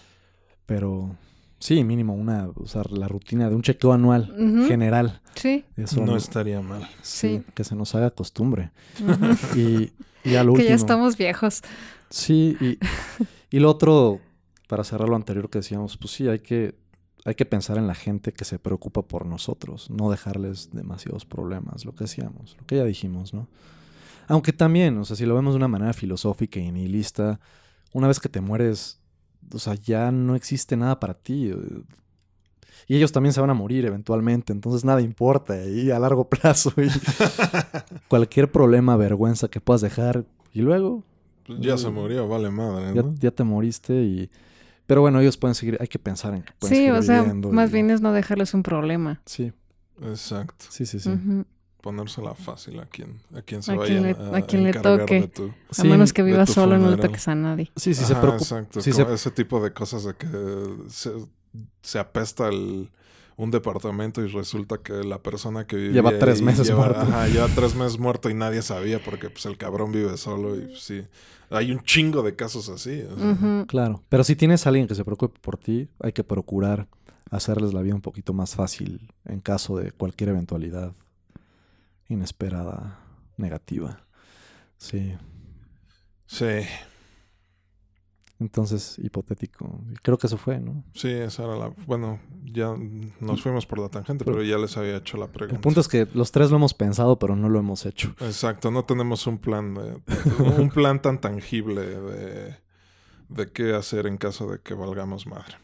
Pero sí, mínimo una, o sea, la rutina de un chequeo anual general. Sí. Eso No estaría mal. sí, Sí. que se nos haga costumbre. Y, y a lo que último. ya estamos viejos. Sí, y, y lo otro, para cerrar lo anterior que decíamos, pues sí, hay que, hay que pensar en la gente que se preocupa por nosotros, no dejarles demasiados problemas, lo que decíamos, lo que ya dijimos, ¿no? Aunque también, o sea, si lo vemos de una manera filosófica y nihilista, una vez que te mueres, o sea, ya no existe nada para ti. eh, Y ellos también se van a morir eventualmente, entonces nada importa y a largo plazo. y cualquier problema, vergüenza que puedas dejar, y luego Pues ya se Mm. murió, vale madre, ya, ¿no? ya te moriste y... Pero bueno, ellos pueden seguir, hay que pensar en que pueden Sí, seguir o sea, viviendo más y- bien es no dejarles un problema. Sí, Exacto. sí, sí, sí. Ujú. Ponérsela fácil a quien, a quien se A vaya quien le- a, a quien le toque. de tu- A menos que viva solo y no le funeral. toques a nadie. Sí, sí se Ajá, preocupa. Exacto. sí se- Ese tipo de cosas de que se, se apesta el, un departamento y resulta que la persona que vivía Lleva tres meses lleva- muerto. Ajá, lleva tres meses muerto y nadie sabía porque pues el cabrón vive solo y pues, sí. Hay un chingo de casos así. o sea. Ujú. Claro, pero si tienes a alguien que se preocupe por ti, hay que procurar hacerles la vida un poquito más fácil en caso de cualquier eventualidad inesperada, negativa. Sí, Sí, entonces hipotético. Creo que eso fue, ¿no? sí, esa era la... Bueno, ya nos fuimos por la tangente, pero ya les había hecho la pregunta. El punto es que los tres lo hemos pensado, pero no lo hemos hecho. Exacto, no tenemos un plan de, un plan tan tangible de, de qué hacer en caso de que valgamos madre.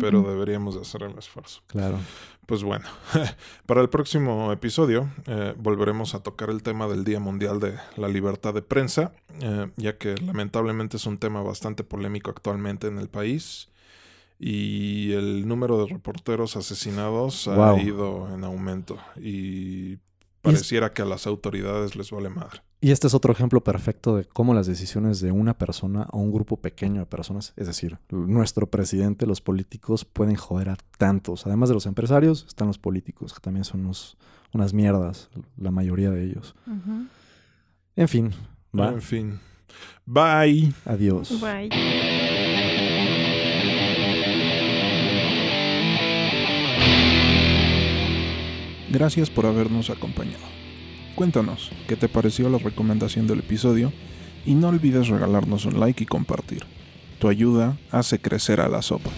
Pero deberíamos de hacer el esfuerzo. Claro. Pues bueno, para el próximo episodio eh, volveremos a tocar el tema del Día Mundial de la Libertad de Prensa, eh, ya que lamentablemente es un tema bastante polémico actualmente en el país y el número de reporteros asesinados Wow. ha ido en aumento y pareciera que a las autoridades les vale madre. Y este es otro ejemplo perfecto de cómo las decisiones de una persona o un grupo pequeño de personas, es decir, nuestro presidente, los políticos, pueden joder a tantos. Además de los empresarios, están los políticos, que también son unos- unas mierdas, la mayoría de ellos. En fin, va. En fin. Bye. Adiós. Bye. Gracias por habernos acompañado. Cuéntanos qué te pareció la recomendación del episodio y no olvides regalarnos un like y compartir. Tu ayuda hace crecer a la sopa.